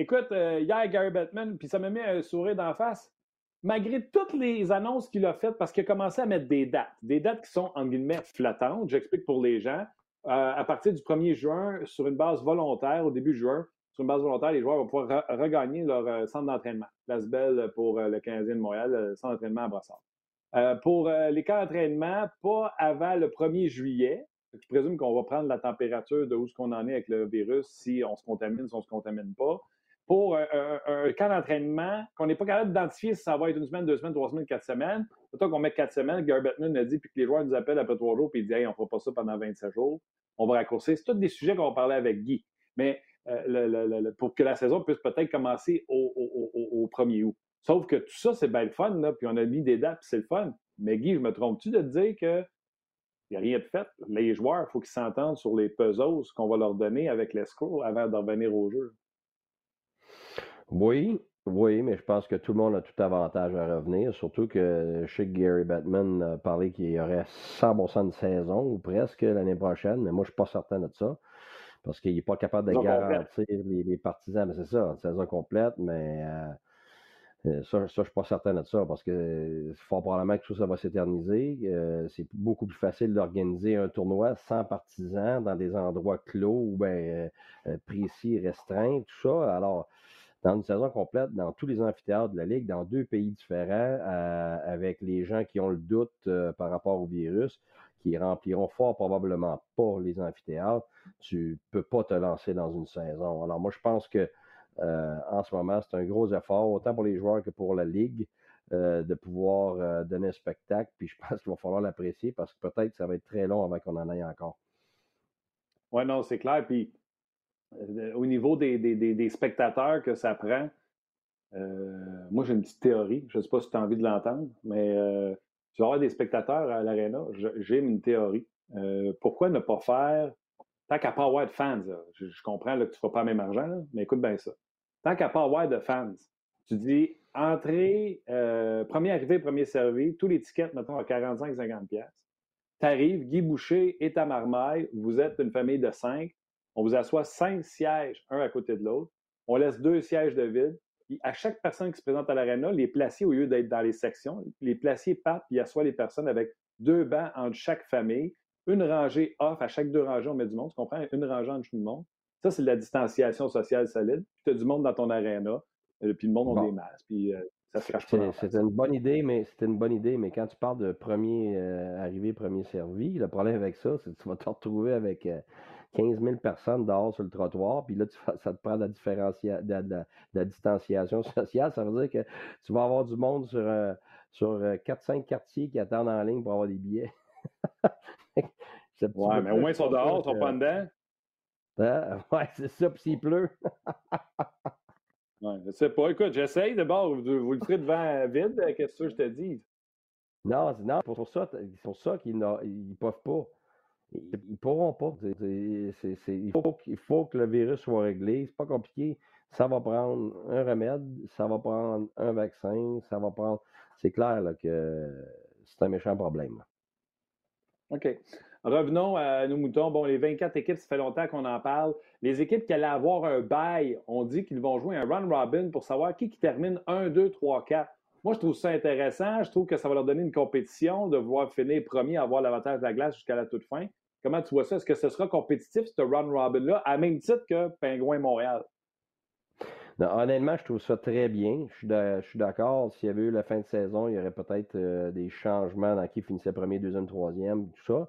écoute, hier, Gary Bettman, puis ça me met un sourire d'en face. Malgré toutes les annonces qu'il a faites, parce qu'il a commencé à mettre des dates, des dates qui sont, en guillemets, flattantes, j'explique pour les gens. à partir du 1er juin, sur une base volontaire, au début juin, sur une base volontaire, les joueurs vont pouvoir regagner leur centre d'entraînement. Place Belle pour le Canadien de Montréal, le centre d'entraînement à Brassard. Euh, pour euh, les cas d'entraînement, pas avant le 1er juillet. Je présume qu'on va prendre la température de où ce qu'on en est avec le virus, si on se contamine, si on ne se contamine pas. Pour euh, un, cas d'entraînement qu'on n'est pas capable d'identifier si ça va être une semaine, deux semaines, trois semaines, quatre semaines. Plutôt qu'on met quatre semaines, Gary Bettman a dit, puis que les joueurs nous appellent après trois jours, puis ils disent, hey, on ne fera pas ça pendant 27 jours. On va raccourcir. C'est tous des sujets qu'on parler avec Guy. Mais pour que la saison puisse peut-être commencer au, au, au 1er août. Sauf que tout ça, c'est bien le fun, là, puis on a mis des dates, puis c'est le fun. Mais Guy, je me trompe-tu de te dire que il n'y a rien de fait? Les joueurs, il faut qu'ils s'entendent sur les puzzles qu'on va leur donner avec l'escroc avant de revenir au jeu. Oui, oui, mais je pense que tout le monde a tout avantage à revenir, surtout que je sais que Gary Batman a parlé qu'il y aurait 100% de saison, ou presque, l'année prochaine, mais moi, je ne suis pas certain de ça, parce qu'il n'est pas capable de garantir les, partisans. Mais c'est ça, une saison complète, mais euh, euh, ça, ça, je ne suis pas certain de ça parce que fort probablement que tout ça va s'éterniser. Euh, c'est beaucoup plus facile d'organiser un tournoi sans partisans dans des endroits clos ou bien euh, précis, restreints, tout ça. Alors, dans une saison complète, dans tous les amphithéâtres de la Ligue, dans deux pays différents, avec les gens qui ont le doute par rapport au virus, qui rempliront fort probablement pas les amphithéâtres, tu peux pas te lancer dans une saison. Alors, moi, je pense que euh, en ce moment. C'est un gros effort, autant pour les joueurs que pour la Ligue, euh, de pouvoir euh, donner un spectacle. Puis je pense qu'il va falloir l'apprécier parce que peut-être ça va être très long avant qu'on en aille encore. Oui, non, c'est clair. Puis au niveau des, spectateurs que ça prend, moi j'ai une petite théorie. Je ne sais pas si tu as envie de l'entendre, mais tu vas avoir des spectateurs à l'Arena. J'ai une théorie. pourquoi ne pas faire tant qu'à pas de fans, je, comprends que tu ne feras pas le même argent, mais écoute bien ça. Tant qu'à pas de fans, tu dis entrée, euh, premier arrivé, premier servi, tous les tickets, mettons, à 45-50$. Tu arrives, Guy Boucher et ta marmaille, vous êtes une famille de cinq, on vous assoit cinq sièges, un à côté de l'autre, on laisse deux sièges de vide. à chaque personne qui se présente à l'aréna, les placiers, au lieu d'être dans les sections, les placiers partent et assoient les personnes avec deux bancs entre chaque famille une rangée off, à chaque deux rangées, on met du monde, tu comprends? Une rangée en dessous du monde. Ça, c'est de la distanciation sociale solide. Puis tu as du monde dans ton aréna, euh, puis le monde a des masques, puis euh, ça se cache pas. C'est une bonne idée, mais c'est une bonne idée, mais quand tu parles de premier euh, arrivé, premier servi, le problème avec ça, c'est que tu vas te retrouver avec 15 000 personnes dehors sur le trottoir, puis là, ça te prend de la, de, la, distanciation sociale. Ça veut dire que tu vas avoir du monde sur, sur 4-5 quartiers qui attendent en ligne pour avoir des billets. ouais, mais au moins ils sont dehors, ils sont pas dedans. Ah, ouais, c'est ça, puis s'il pleut. ouais, je sais pas. Écoute, j'essaye d'abord, vous, vous, le ferez devant vide, euh, qu'est-ce que je te dis? Non, non, pour, ça, c'est pour ça qu'ils ne peuvent pas. Ils ne pourront pas. il, faut, faut que le virus soit réglé. C'est pas compliqué. Ça va prendre un remède, ça va prendre un vaccin, ça va prendre. C'est clair que c'est un méchant problème. OK. Revenons à nos moutons. Bon, les 24 équipes, ça fait longtemps qu'on en parle. Les équipes qui allaient avoir un bail, on dit qu'ils vont jouer un run robin pour savoir qui, qui termine 1, 2, 3, 4. Moi, je trouve ça intéressant. Je trouve que ça va leur donner une compétition de voir finir premier, avoir l'avantage de la glace jusqu'à la toute fin. Comment tu vois ça? Est-ce que ce sera compétitif, ce run robin-là, à même titre que Pingouin Montréal? honnêtement, je trouve ça très bien. Je suis d'accord. S'il y avait eu la fin de saison, il y aurait peut-être euh, des changements dans qui finissait premier, deuxième, troisième, tout ça.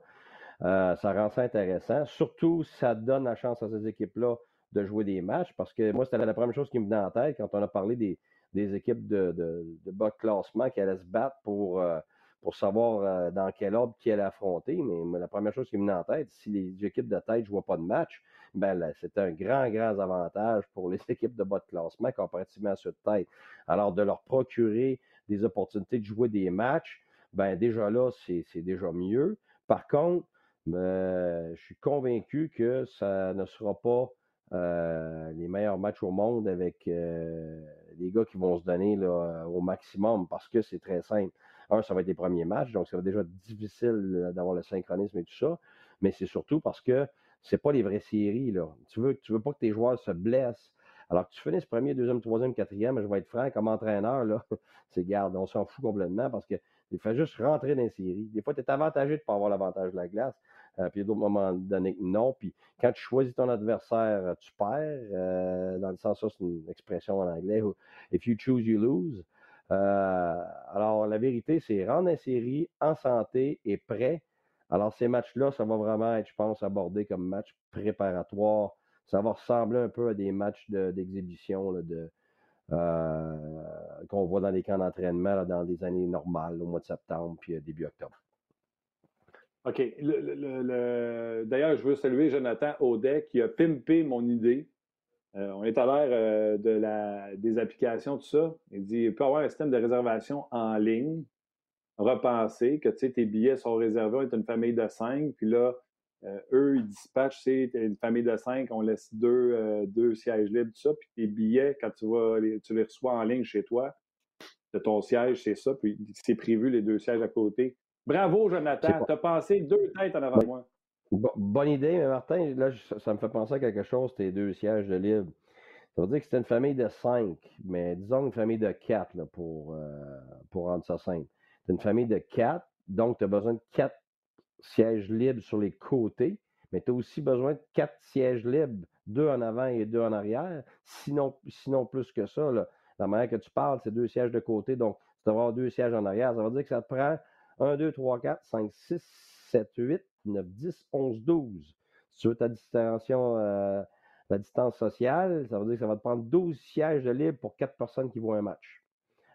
Euh, ça rend ça intéressant. Surtout, ça donne la chance à ces équipes-là de jouer des matchs parce que moi, c'était la première chose qui me venait en tête quand on a parlé des, équipes de, bas de classement qui allaient se battre pour, euh, pour savoir dans quel ordre qui allait affronter. Mais, la première chose qui me venait en tête, si les équipes de tête ne jouent pas de match, ben c'est un grand, grand avantage pour les équipes de bas de classement comparativement à ceux de tête. Alors, de leur procurer des opportunités de jouer des matchs, ben déjà là, c'est déjà mieux. Par contre, ben, je suis convaincu que ça ne sera pas euh, les meilleurs matchs au monde avec euh, les gars qui vont se donner là, au maximum parce que c'est très simple. Un, ça va être les premiers matchs, donc ça va être déjà difficile d'avoir le synchronisme et tout ça, mais c'est surtout parce que c'est pas les vraies séries. Là. Tu veux, tu veux pas que tes joueurs se blessent Alors que tu finisses premier, deuxième, troisième, quatrième, je vais être franc, comme entraîneur, là, c'est garde, on s'en fout complètement parce que il fait juste rentrer dans les séries. Des fois, tu es avantagé de ne pas avoir l'avantage de la glace. Euh, puis il y a d'autres moments donnés non. Puis quand tu choisis ton adversaire, euh, tu perds. Euh, dans le sens, ça, c'est une expression en anglais. If you choose, you lose. Alors, la vérité, c'est rendre la série en santé et prêt. Alors, ces matchs-là, ça va vraiment être, je pense, abordé comme match préparatoire. Ça va ressembler un peu à des matchs d'exhibition de, qu'on voit dans les camps d'entraînement dans des années normales, au mois de septembre puis début octobre. OK. D'ailleurs, je veux saluer Jonathan Audet qui a pimpé mon idée. Euh, on est à l'ère euh, de la, des applications, tout ça. Il dit il peut y avoir un système de réservation en ligne, repenser que tes billets sont réservés, on est une famille de cinq, puis là, euh, eux, ils dispatchent, c'est une famille de cinq, on laisse deux, deux sièges libres, tout ça, puis tes billets, quand tu, vas tu les reçois en ligne chez toi, de ton siège, c'est ça, puis c'est prévu les deux sièges à côté. Bravo, Jonathan. Tu as passé deux têtes en avant moi. Bonne idée, mais Martin, là, ça me fait penser à quelque chose, tes deux sièges de libre. Ça veut dire que c'était une famille de cinq, mais disons une famille de quatre pour, euh, pour rendre ça simple. C'est une famille de quatre, donc tu as besoin de quatre sièges libres sur les côtés, mais tu as aussi besoin de quatre sièges libres, deux en avant et deux en arrière. Sinon, sinon plus que ça, la manière que tu parles, c'est deux sièges de côté, donc tu dois avoir deux sièges en arrière. Ça veut dire que ça te prend 1, 2, 3, 4, 5, 6, 7, 8, 9, 10, 11, 12. Si tu veux ta distanciation, euh, la distance sociale, ça veut dire que ça va te prendre 12 sièges de libre pour 4 personnes qui vont un match.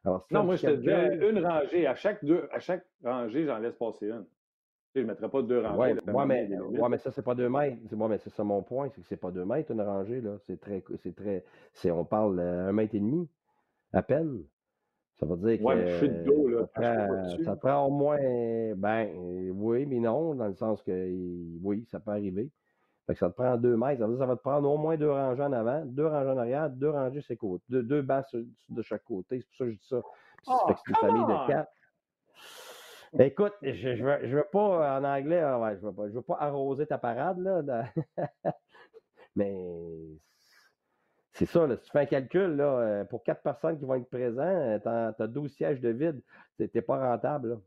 non, moi, je te dis une rangée. À chaque, deux, à chaque rangée, j'en laisse passer une. Je ne mettrais pas deux rangées. Oui, mais, ouais, mais ça, c'est pas deux mètres. C'est ça mon point, c'est que c'est pas deux mètres une rangée. C'est très. C'est très. On parle un mètre et demi, à peine. Ça veut dire ouais, que. je suis de dos, là. Ça, prend, au moins. Ben, oui, mais non, dans le sens que oui, ça peut arriver. Fait que ça te prend deux mètres. Ça veut dire que ça va te prendre au moins deux rangées en avant, deux rangées en arrière, deux rangées sur côté, deux, deux bancs de chaque côté. C'est pour ça que je dis ça. Oh, c'est une famille de quatre. Écoute, je ne veux, je veux, pas, en anglais, ah ouais, je ne veux, veux, pas arroser ta parade, là. mais c'est ça, si tu fais un calcul, là, euh, pour quatre personnes qui vont être présentes, tu as, 12 sièges de vide, n'es pas rentable.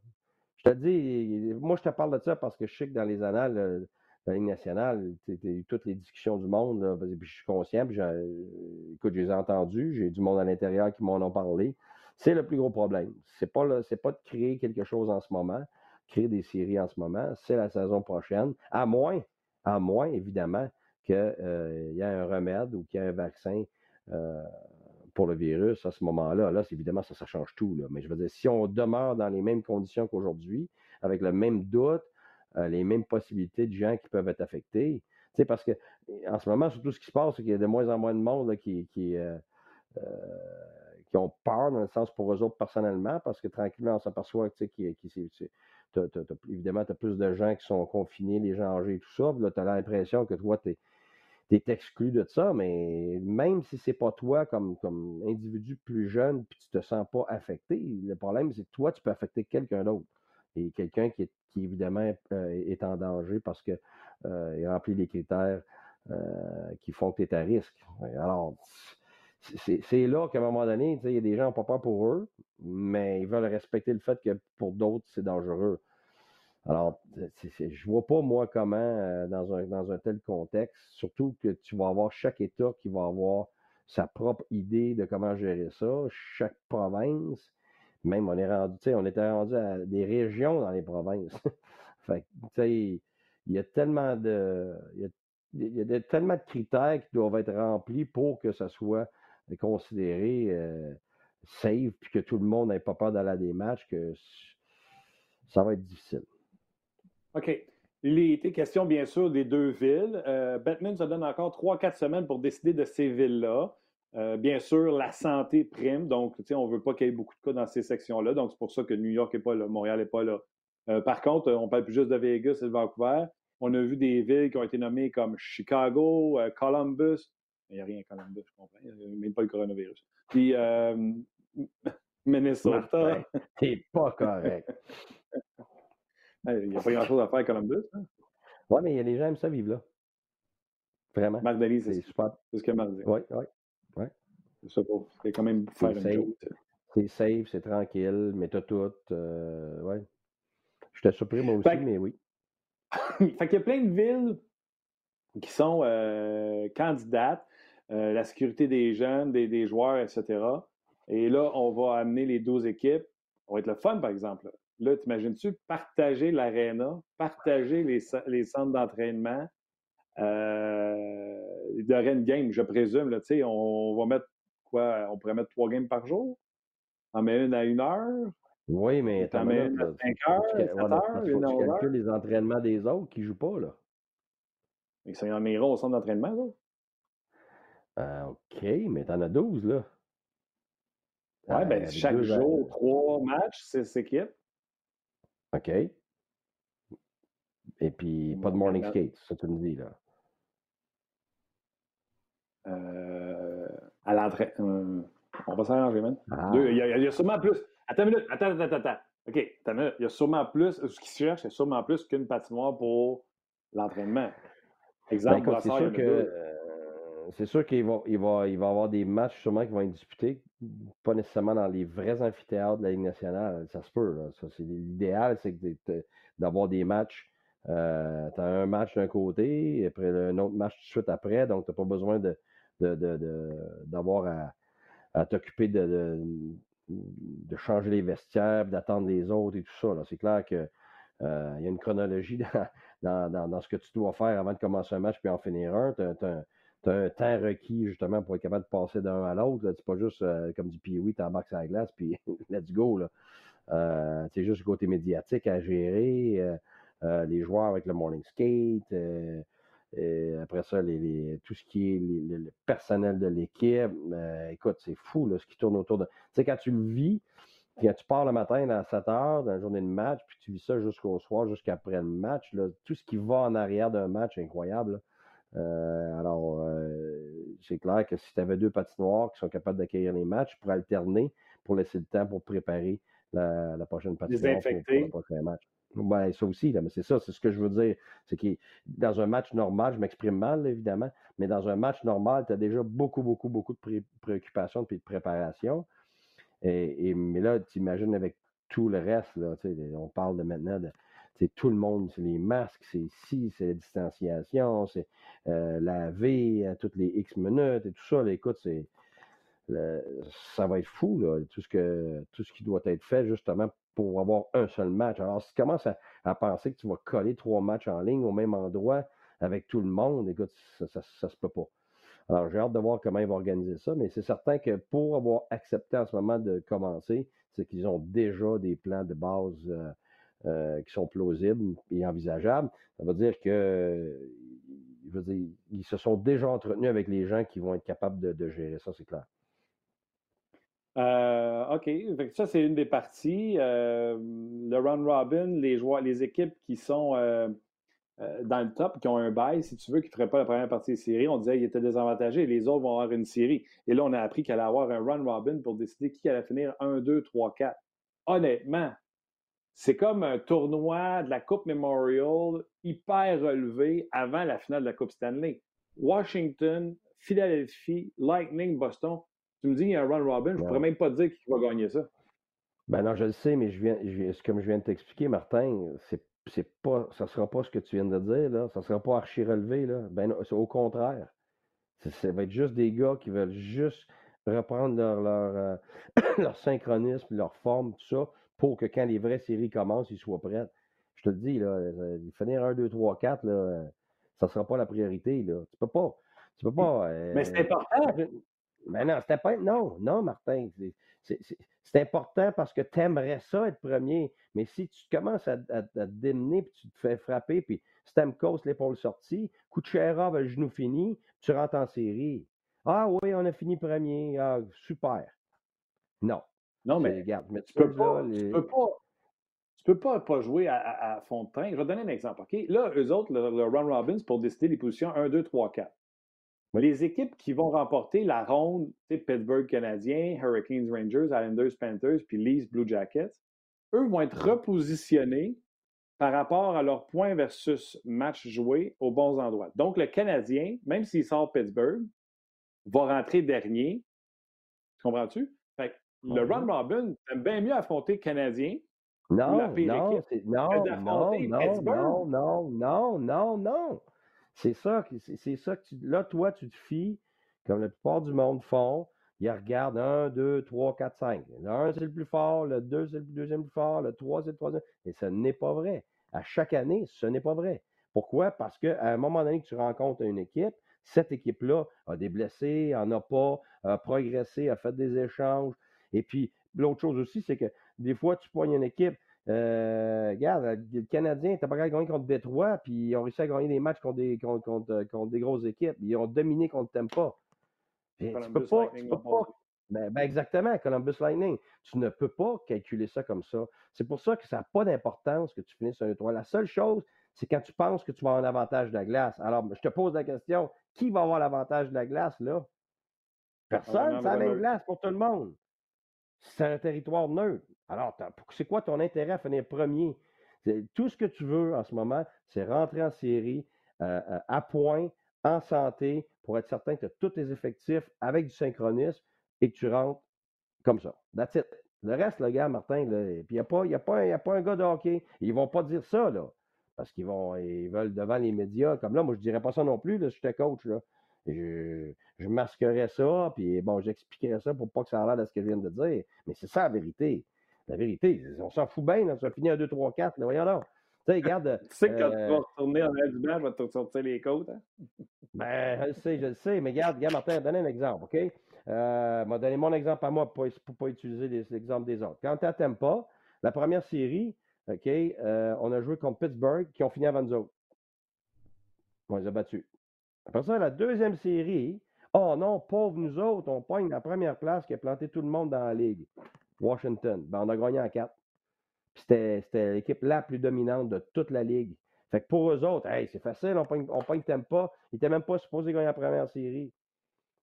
Je te dis, moi, je te parle de ça parce que je sais que dans les annales de la Ligue nationale, tu as eu toutes les discussions du monde, puis je suis conscient, puis écoute, je les ai entendues, j'ai du monde à l'intérieur qui m'en ont parlé. C'est le plus gros problème. C'est pas, pas de créer quelque chose en ce moment, créer des séries en ce moment, c'est la saison prochaine, à moins, à moins, évidemment, qu'il euh, y a un remède ou qu'il y a un vaccin euh, pour le virus à ce moment-là. Là, évidemment, ça, ça change tout. Mais je veux dire, si on demeure dans les mêmes conditions qu'aujourd'hui, avec le même doute, euh, les mêmes possibilités de gens qui peuvent être affectés, parce que en ce moment, surtout ce qui se passe, c'est qu'il y a de moins en moins de monde qui, qui, qui ont peur, dans le sens pour eux autres personnellement, parce que tranquillement, on s'aperçoit évidemment, tu as plus de gens qui sont confinés, les gens âgés et tout ça. là, tu as l'impression que toi, tu es, exclu de ça, mais même si c'est pas toi comme, individu plus jeune, puis tu te sens pas affecté, le problème, c'est que toi, tu peux affecter quelqu'un d'autre. Et quelqu'un qui évidemment euh, est en danger parce qu'il euh, remplit les critères euh, qui font que tu es à risque. Alors, c'est là qu'à un moment donné, il y a des gens qui n'ont pas peur pour eux, mais ils veulent respecter le fait que pour d'autres, c'est dangereux. Alors, je vois pas, moi, comment, euh, dans, un, dans un tel contexte, surtout que tu vas avoir chaque État qui va avoir sa propre idée de comment gérer ça, chaque province, même on est rendu, tu sais, on était rendu à des régions dans les provinces. fait tu sais, il y a tellement de, il y a, tellement de critères qui doivent être remplis pour que ça soit considéré euh, safe, puis que tout le monde n'ait pas peur d'aller à des matchs, que ça va être difficile. OK. Il était question, bien sûr, des deux villes. Euh, Batman se donne encore trois, quatre semaines pour décider de ces villes-là. Euh, bien sûr, la santé prime, donc on ne veut pas qu'il y ait beaucoup de cas dans ces sections-là, donc c'est pour ça que New York n'est pas là, Montréal n'est pas là. Par contre, on parle plus juste de Vegas et de Vancouver. On a vu des villes qui ont été nommées comme Chicago, Columbus. Il n'y a rien à Columbus, je comprends. Il n'y a même pas le coronavirus. Puis Minnesota. C'est pas correct. Il n'y a pas grand-chose à faire à Columbus. Hein? Oui, mais il y a des gens qui aiment ça vivre là. Vraiment. Marc c'est super. C'est ce que Marc dit. Oui, oui. Ouais. C'est quand même faire une chose. C'est safe, c'est tranquille, mais t'as tout. Euh, ouais. J'étais surpris moi aussi, mais oui. fait qu'il y a plein de villes qui sont euh, candidates, euh, la sécurité des jeunes, des, joueurs, etc. Et là, on va amener les 12 équipes. Ça va être le fun, par exemple. Là, t'imagines-tu partager l'aréna, partager les, les centres d'entraînement, euh, y aurait une game, je présume. Là, on va mettre quoi? On pourrait mettre trois games par jour? On met une à une heure? Oui, mais t'en mets une à cinq heures, sept heures, une à les entraînements des autres qui ne jouent pas, là. Mais ça en ira au centre d'entraînement, là. Euh, OK, mais t'en as 12, là. Oui, ben, euh, chaque jour, trois matchs, six équipes. OK. Et puis, pas de morning skate, ça tu me dis, là. Euh, à l'entrée. Euh, on va s'arranger, man. Ah. Il, y a, sûrement plus. Attends une minute. Attends, attends, attends. OK, attends une minute. Il y a sûrement plus. Ce qui se cherche, c'est sûrement plus qu'une patinoire pour l'entraînement. Exemple, ben, c'est sûr que. C'est sûr qu'il va, il va, il va avoir des matchs sûrement qui vont être disputés, pas nécessairement dans les vrais amphithéâtres de la Ligue nationale. Ça se peut. C'est, l'idéal, c'est d'avoir des matchs euh, tu as un match d'un côté, et après un autre match tout de suite après, donc tu n'as pas besoin de, d'avoir à, t'occuper de, de, changer les vestiaires, d'attendre les autres et tout ça. C'est clair qu'il euh, y a une chronologie dans, ce que tu dois faire avant de commencer un match puis en finir un. Tu as, un temps requis justement pour être capable de passer d'un à l'autre. C'est pas juste euh, comme du Pee-Wee, tu embarques sur la glace puis let's go. c'est juste le côté médiatique à gérer. Euh, les joueurs avec le morning skate, euh, après ça, les, tout ce qui est le personnel de l'équipe. Euh, écoute, c'est fou là, ce qui tourne autour de. Tu sais, quand tu le vis, quand tu pars le matin à 7 heures dans la journée de match, puis tu vis ça jusqu'au soir, jusqu'après le match, là, tout ce qui va en arrière d'un match est incroyable. alors, c'est clair que si tu avais deux patinoires qui sont capables d'accueillir les matchs, pour alterner, pour laisser le temps pour préparer la, prochaine patinoire pour, pour, le prochain match. Ben, ça aussi, là, mais c'est ça, c'est ce que je veux dire. C'est que dans un match normal, je m'exprime mal, évidemment, mais dans un match normal, tu as déjà beaucoup, beaucoup, beaucoup de préoccupations et de préparation. Et, mais là, tu imagines avec tout le reste, là, on parle de maintenant de tout le monde, c'est les masques, c'est ici, c'est la distanciation, c'est euh, laver à toutes les X minutes et tout ça. écoute, c'est ça va être fou, tout, ce que, tout ce qui doit être fait justement pour avoir un seul match. Alors, si tu commences à, penser que tu vas coller trois matchs en ligne au même endroit avec tout le monde, écoute, ça, ça, se peut pas. Alors, j'ai hâte de voir comment ils vont organiser ça, mais c'est certain que pour avoir accepté en ce moment de commencer, c'est qu'ils ont déjà des plans de base euh, euh, qui sont plausibles et envisageables. Ça veut dire que ils se sont déjà entretenus avec les gens qui vont être capables de gérer ça, c'est clair. Euh, OK. ça, c'est une des parties. Euh, le run robin, les équipes qui sont dans le top, qui ont un bail, si tu veux, qui ne feraient pas la première partie des séries, on disait qu'ils étaient désavantagés. Les autres vont avoir une série. Et là, on a appris qu'il allait avoir un run robin pour décider qui allait finir 1, 2, 3, 4. Honnêtement, c'est comme un tournoi de la Coupe Memorial hyper relevé avant la finale de la Coupe Stanley. Washington, Philadelphie, Lightning, Boston, tu me dis qu'il y a un run robin, je ne pourrais même pas te dire qui va gagner ça. Ben non, je le sais, mais je viens, comme je viens de t'expliquer, Martin, c'est, c'est pas, ça ne sera pas ce que tu viens de dire, là. Ça ne sera pas archi relevé, là. Ben c'est au contraire. Ça va être juste des gars qui veulent juste reprendre leur, leur, euh, leur synchronisme, leur forme, tout ça, pour que quand les vraies séries commencent, ils soient prêts. Je te le dis, là, euh, finir 1, 2, 3, 4, là, ça ne sera pas la priorité, là. Tu peux pas. Tu peux pas. mais c'est euh, important. Mais non, c'était pas. Non, non, Martin. C'est important parce que tu aimerais ça être premier. Mais si tu commences à, te démener puis tu te fais frapper, puis Stamkos, l'épaule sortie, Kucherov, le genou fini, tu rentres en série. Ah oui, on a fini premier. Ah, super. Non. Non, mais, regarde, mais tu, peux pas, tu peux pas. Tu peux pas, pas jouer à, fond de train. Je vais te donner un exemple. OK? Là, eux autres, le, le Run Robbins, pour décider les positions 1, 2, 3, 4. Les équipes qui vont remporter la ronde, Pittsburgh Canadiens, Hurricanes Rangers, Islanders Panthers, puis Leafs Blue Jackets, eux vont être repositionnés par rapport à leur point versus match joué aux bons endroits. Donc, le Canadien, même s'il sort Pittsburgh, va rentrer dernier comprends-tu? Le ben. Ron Robin, t'aimes bien mieux affronter Canadien. Non, la non, non, non, non, non, non, non, non, C'est ça, c'est ça que tu, là, toi, tu te fies, comme la plupart du monde font, ils regardent 1, 2, 3, 4, 5. Le 1, c'est le plus fort, le deux c'est le deuxième plus fort, le trois c'est le troisième. Et ce n'est pas vrai. À chaque année, ce n'est pas vrai. Pourquoi? Parce qu'à un moment donné que tu rencontres une équipe, cette équipe-là a des blessés, en a pas, a progressé, a fait des échanges, et puis, l'autre chose aussi, c'est que des fois, tu pognes une équipe, euh, regarde, le Canadien n'était pas capable de gagner contre Détroit, puis ils ont réussi à gagner des matchs contre des, contre, des grosses équipes. Ils ont dominé contre Tempa. tu peux pas, tu peux pas ben, ben, exactement, Columbus Lightning. Tu ne peux pas calculer ça comme ça. C'est pour ça que ça n'a pas d'importance que tu finisses un 3. La seule chose, c'est quand tu penses que tu vas avoir l'avantage de la glace. Alors, je te pose la question, qui va avoir l'avantage de la glace, là? Personne, c'est la même glace pour tout le monde. C'est un territoire neutre. Alors, c'est quoi ton intérêt à finir premier? Tout ce que tu veux en ce moment, c'est rentrer en série euh, euh, à point, en santé, pour être certain que tu as tous tes effectifs avec du synchronisme et que tu rentres comme ça. Le reste, le gars, Martin, il n'y a, pas, a, a pas un gars de hockey. Ils ne vont pas dire ça, là. Parce qu'ils veulent devant les médias. Comme là, moi, je ne dirais pas ça non plus, là, si j'étais coach. Je, je, masquerais ça, puis bon, j'expliquerais ça pour pas que ça a l'air de ce que je viens de dire. Mais c'est ça la vérité. La vérité, on s'en fout bien, là, ça finit à 2, 3, 4, là, voyons là. Tu sais, regarde. tu sais que quand tu vas euh retourner en l'air du banc, je vais te sortir les côtes. Hein? ben, je le sais, je le sais, mais regarde, regarde, Martin, donne un exemple, OK? Euh, m'a donné mon exemple à moi pour ne pas utiliser l'exemple des autres. Quand tu n'aimes pas, la première série, OK, euh, on a joué contre Pittsburgh qui ont fini avant nous autres. On les a battus. Après ça, la deuxième série, oh non, pauvre nous autres, on pogne la première place qui a planté tout le monde dans la ligue. Washington. Ben, on a gagné en quatre. C'était l'équipe la plus dominante de toute la ligue. Fait que pour eux autres, hey, c'est facile, on pogne, on pogne pas. Ils n'étaient même pas supposés gagner la première série.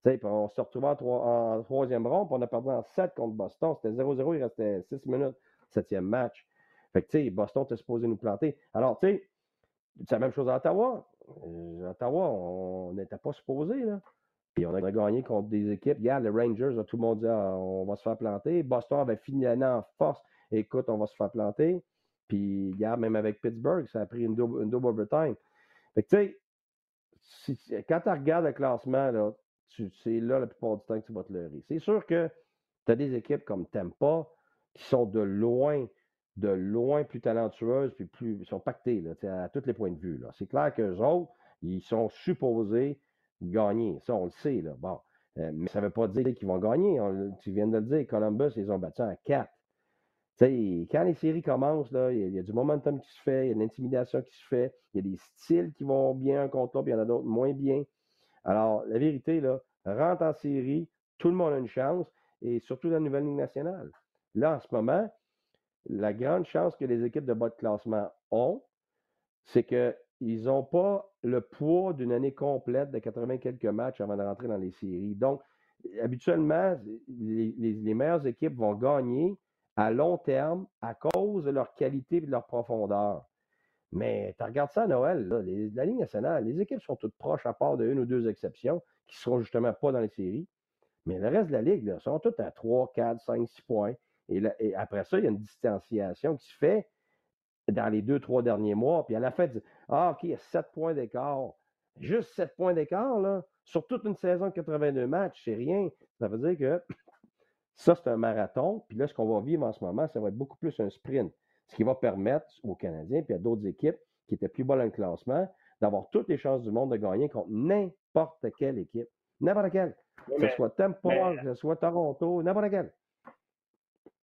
Puis on se retrouvait en, troisième ronde, puis on a perdu en 7 contre Boston. C'était 0-0, il restait 6 minutes, septième match. Fait que, tu sais, Boston était supposé nous planter. Alors, tu sais, c'est la même chose à Ottawa. Euh, Ottawa, on n'était pas supposé. Puis on a gagné contre des équipes. Regarde, les Rangers, tout le monde dit ah, on va se faire planter. Boston avait fini l'année en force. Écoute, on va se faire planter. Puis, regarde, même avec Pittsburgh, ça a pris une double, overtime. Fait que, tu sais, quand tu regardes le classement, c'est là la plupart du temps que tu vas te leurrer. C'est sûr que tu as des équipes comme Tampa qui sont de loin, de loin plus talentueuses, puis plus, ils sont pactés là, à tous les points de vue. C'est clair qu'eux autres, ils sont supposés gagner. Ça, on le sait. Là. Bon. Euh, mais ça ne veut pas dire qu'ils vont gagner. tu viens de le dire, Columbus, ils ont battu en 4. quand les séries commencent, il y, a du momentum qui se fait, il y a de l'intimidation qui se fait, il y a des styles qui vont bien contre l'autre, puis il y en a d'autres moins bien. Alors, la vérité, là, rentre en série, tout le monde a une chance, et surtout la nouvelle Ligue nationale. Là, en ce moment, la grande chance que les équipes de bas de classement ont, c'est qu'ils n'ont pas le poids d'une année complète de 80 quelques matchs avant de rentrer dans les séries. Donc, habituellement, les, meilleures équipes vont gagner à long terme à cause de leur qualité et de leur profondeur. Mais tu regardes ça à Noël, la Ligue nationale, les équipes sont toutes proches à part de une ou deux exceptions qui ne seront justement pas dans les séries. Mais le reste de la Ligue là, sont toutes à 3, 4, 5, 6 points. Et, après ça, il y a une distanciation qui se fait dans les deux, trois derniers mois. Puis à la fin, ah, OK, il y a 7 points d'écart. Juste 7 points d'écart, là, sur toute une saison de 82 matchs, c'est rien. Ça veut dire que ça, c'est un marathon. Puis là, ce qu'on va vivre en ce moment, ça va être beaucoup plus un sprint. Ce qui va permettre aux Canadiens puis à d'autres équipes qui étaient plus bas dans le classement d'avoir toutes les chances du monde de gagner contre n'importe quelle équipe. N'importe quelle. que ce soit Tampa, que ce soit Toronto, n'importe quelle.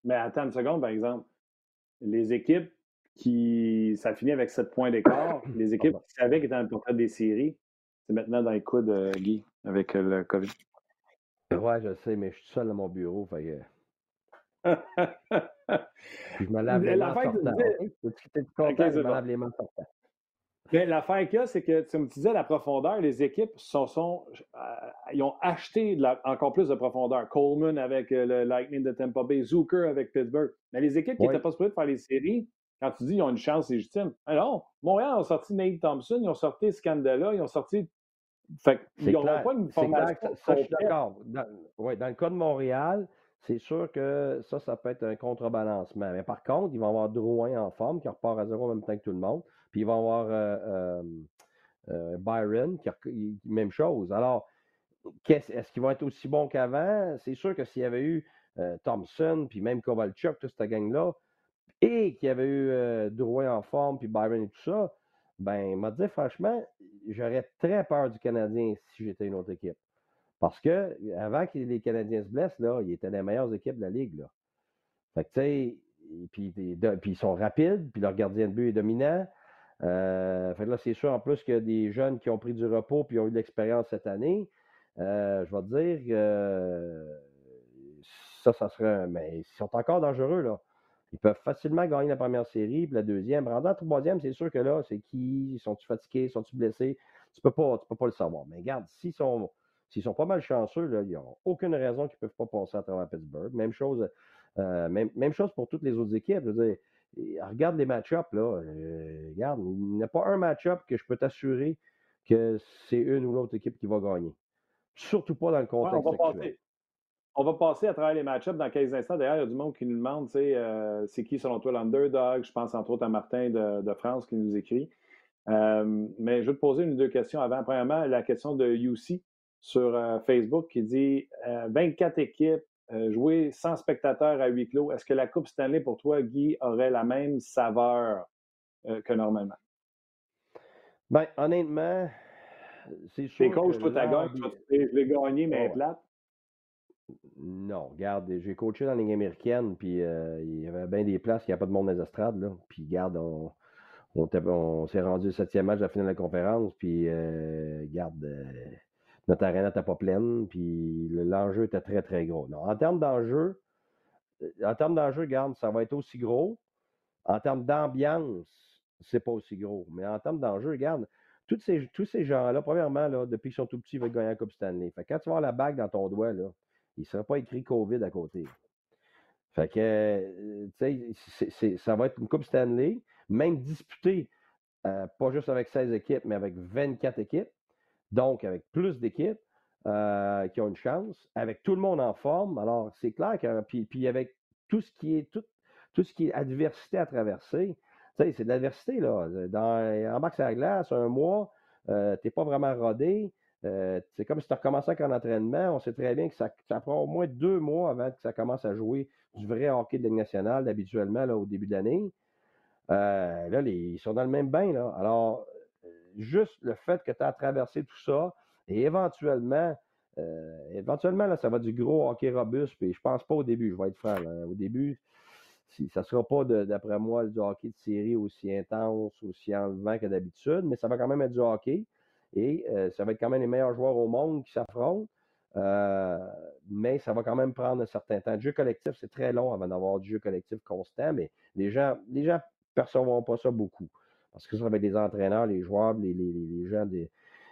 Mais attends une seconde, par exemple. Les équipes qui. Ça finit avec 7 points d'écart. les équipes qui savaient qu'ils étaient dans le portrait des séries, c'est maintenant dans les coups de Guy avec le COVID. Ouais, je sais, mais je suis seul à mon bureau. Fait je me lave les mains sortant. je me lave les mains sortant? L'affaire qu'il y a, c'est que tu me disais la profondeur, les équipes sont, sont euh, ils ont acheté encore plus de profondeur. Coleman avec euh, le Lightning de Tampa Bay, Zucker avec Pittsburgh. Mais les équipes qui n'étaient pas supposées faire les séries, quand tu dis qu'ils ont une chance légitime, alors, Montréal a sorti Nate Thompson, ils ont sorti Scandella, ils ont sorti Fait qu'ils n'auront pas une formation. ça, je suis d'accord. Dans, dans le cas de Montréal, c'est sûr que ça, ça peut être un contrebalancement. Mais par contre, ils vont avoir Drouin en forme, qui repart à zéro en même temps que tout le monde. Puis ils vont avoir euh, euh, euh, Byron, même chose. Alors, est-ce qu'ils vont être aussi bons qu'avant? C'est sûr que s'il y avait eu Thompson, puis même Kovalchuk, toute cette gang-là, et qu'il y avait eu Drouin en forme, puis Byron et tout ça, ben, m'a dit franchement, j'aurais très peur du Canadien si j'étais une autre équipe. Parce que avant que les Canadiens se blessent, là, ils étaient les meilleures équipes de la Ligue. Là. Fait que, tu sais, puis, ils sont rapides, puis leur gardien de but est dominant. Euh, là, c'est sûr en plus qu'il y a des jeunes qui ont pris du repos puis ont eu de l'expérience cette année. Euh, je vais te dire que ça, ça serait. Mais ils sont encore dangereux, là. Ils peuvent facilement gagner la première série, puis la deuxième. Rendant la troisième, c'est sûr que là, c'est qui? Sont-ils fatigués? Sont-ils blessés? Tu peux pas, tu peux pas le savoir. Mais regarde, s'ils sont S'ils sont pas mal chanceux, là, ils n'ont aucune raison qu'ils ne peuvent pas passer à travers Pittsburgh. Même chose, euh, même, chose pour toutes les autres équipes. Je veux dire, regarde les match-ups, là. Euh, regarde, il n'y a pas un match-up que je peux t'assurer que c'est une ou l'autre équipe qui va gagner. Surtout pas dans le contexte on, va passer, on va passer à travers les match-ups dans quelques instants. D'ailleurs, il y a du monde qui nous demande, euh, c'est qui selon toi l'underdog? Je pense entre autres à Martin de, France qui nous écrit. mais je vais te poser une ou deux questions avant. Premièrement, la question de UC sur euh, Facebook qui dit 24 euh, équipes, euh, jouer sans spectateurs à huis clos. Est-ce que la Coupe Stanley, pour toi, Guy, aurait la même saveur que normalement? Ben, honnêtement, c'est sûr. T'es coach, toi, t'as gagné. Je l'ai gagné, mais plate. Non, regarde, j'ai coaché dans la Ligue américaine, puis il y avait bien des places, il n'y a pas de monde dans les estrades, là. Puis, regarde, on, on, s'est rendu au septième match de la finale de la conférence, puis, regarde, notre arena n'était pas pleine, puis l'enjeu était très, très gros. en termes d'enjeu, euh, en termes d'enjeu, regarde, ça va être aussi gros. En termes d'ambiance, c'est pas aussi gros. Mais en termes d'enjeu, regarde, tous ces, tous ces gens-là, premièrement, là, depuis qu'ils sont tout petits, ils veulent gagner la Coupe Stanley. Fait quand tu vas avoir la bague dans ton doigt, là, il ne sera pas écrit COVID à côté. Fait que, euh, tu sais, ça va être une Coupe Stanley, même disputée, euh, pas juste avec 16 équipes, mais avec 24 équipes. Donc, avec plus d'équipes euh, qui ont une chance, avec tout le monde en forme, alors c'est clair que, puis, avec tout ce qui est tout, ce qui est adversité à traverser, tu sais, c'est de l'adversité, là. Dans, en max à la glace, un mois, euh, tu n'es pas vraiment rodé. Euh, c'est comme si tu recommençais avec un entraînement. On sait très bien que ça, prend au moins deux mois avant que ça commence à jouer du vrai hockey de Ligue nationale, habituellement, là, au début d'année. là, les, ils sont dans le même bain, là. Alors, juste le fait que tu as traversé tout ça et éventuellement, euh, éventuellement, ça va du gros hockey robuste, puis je pense pas au début, je vais être franc. Au début, si, ça ne sera pas, d'après moi, du hockey de série aussi intense, aussi enlevant que d'habitude, mais ça va quand même être du hockey. Et euh, ça va être quand même les meilleurs joueurs au monde qui s'affrontent. Euh, mais ça va quand même prendre un certain temps. Le jeu collectif, c'est très long avant d'avoir du jeu collectif constant, mais les gens les gens percevront pas ça beaucoup. Parce que ça va être des entraîneurs, les joueurs, les, gens, des,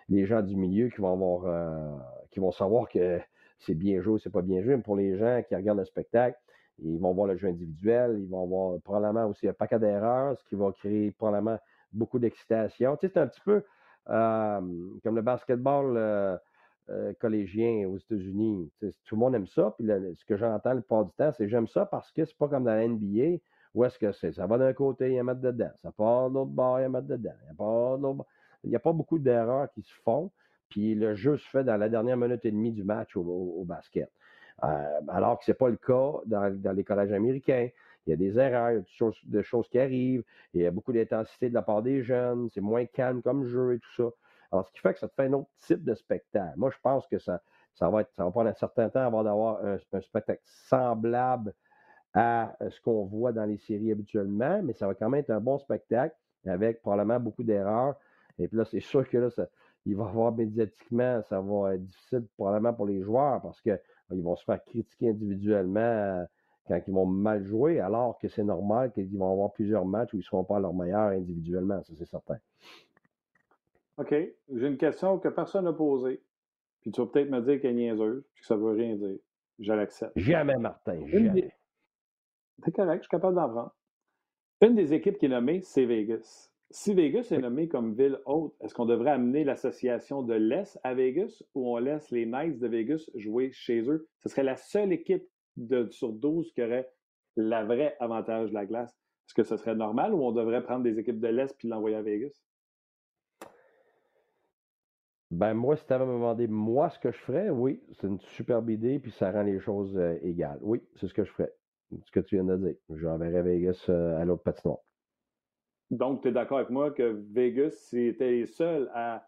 les gens du milieu qui vont avoir euh, qui vont savoir que c'est bien joué, c'est pas bien joué. Mais pour les gens qui regardent le spectacle, ils vont voir le jeu individuel, ils vont voir probablement aussi un paquet d'erreurs, ce qui va créer probablement beaucoup d'excitation. Tu sais, c'est un petit peu euh, comme le basketball euh, collégien aux États-Unis. tout le monde aime ça. Puis ce que j'entends le plupart du temps, c'est j'aime ça parce que c'est pas comme dans la NBA où est-ce que c'est? Ça va d'un côté, il y a dedans. Ça part de l'autre bord, il y a dedans. Il n'y a pas beaucoup d'erreurs qui se font. Puis le jeu se fait dans la dernière minute et demie du match au, basket. Euh, alors que ce n'est pas le cas dans, les collèges américains. Il y a des erreurs, il y a des choses, qui arrivent, il y a beaucoup d'intensité de la part des jeunes, c'est moins calme comme jeu et tout ça. Alors, ce qui fait que ça te fait un autre type de spectacle. Moi, je pense que ça va prendre un certain temps avant d'avoir un, spectacle semblable à euh, ce qu'on voit dans les séries habituellement, mais ça va quand même être un bon spectacle avec probablement beaucoup d'erreurs. Et puis là, c'est sûr que là, il va y avoir médiatiquement, ça va être difficile probablement pour les joueurs parce qu'ils ben, vont se faire critiquer individuellement euh, quand ils vont mal jouer, alors que c'est normal qu'ils vont avoir plusieurs matchs où ils ne seront pas à leur meilleur individuellement, ça c'est certain. OK. J'ai une question que personne n'a posée. Puis tu vas peut-être me dire qu'elle est niaiseuse, puis que ça ne veut rien dire. Je l'accepte. Jamais, Martin. Jamais. C'est correct, je suis capable d'en prendre. Une des équipes qui est nommée, c'est Vegas. Si Vegas est nommé comme ville haute, est-ce qu'on devrait amener l'association de l'Est à Vegas ou on laisse les Knights de Vegas jouer chez eux? Ce serait la seule équipe de, sur 12 qui aurait la vraie avantage de la glace. Est-ce que ce serait normal ou on devrait prendre des équipes de l'Est puis l'envoyer à Vegas? Ben, moi, si tu avais me demandé, moi, ce que je ferais, oui, c'est une superbe idée, puis ça rend les choses euh, égales. Oui, c'est ce que je ferais. Ce que tu viens de dire. J'enverrais Vegas euh, à l'autre patinoire. Donc, tu es d'accord avec moi que Vegas, c'était les seuls à.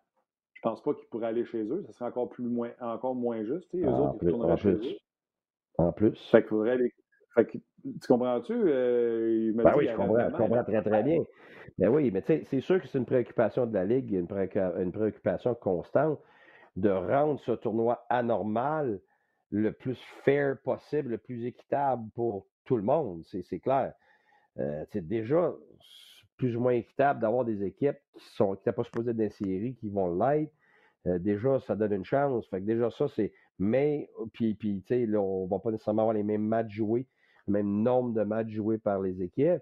Je pense pas qu'ils pourraient aller chez eux. Ça serait encore plus moins, encore moins juste. Eux autres, ils tourneraient chez eux. En plus. Fait qu'il faudrait les... fait que, tu comprends-tu? Euh, ben oui, je comprends, je comprends très, très bien. Mais oui, mais tu sais, c'est sûr que c'est une préoccupation de la Ligue, une, une préoccupation constante de rendre ce tournoi anormal le plus fair possible, le plus équitable pour tout le monde, c'est clair. Euh, c'est déjà plus ou moins équitable d'avoir des équipes qui sont qui pas supposées être série, qui vont l'être. Euh, déjà, ça donne une chance. Fait déjà, ça, c'est. Mais, puis, puis tu sais, là, on va pas nécessairement avoir les mêmes matchs joués, le même nombre de matchs joués par les équipes.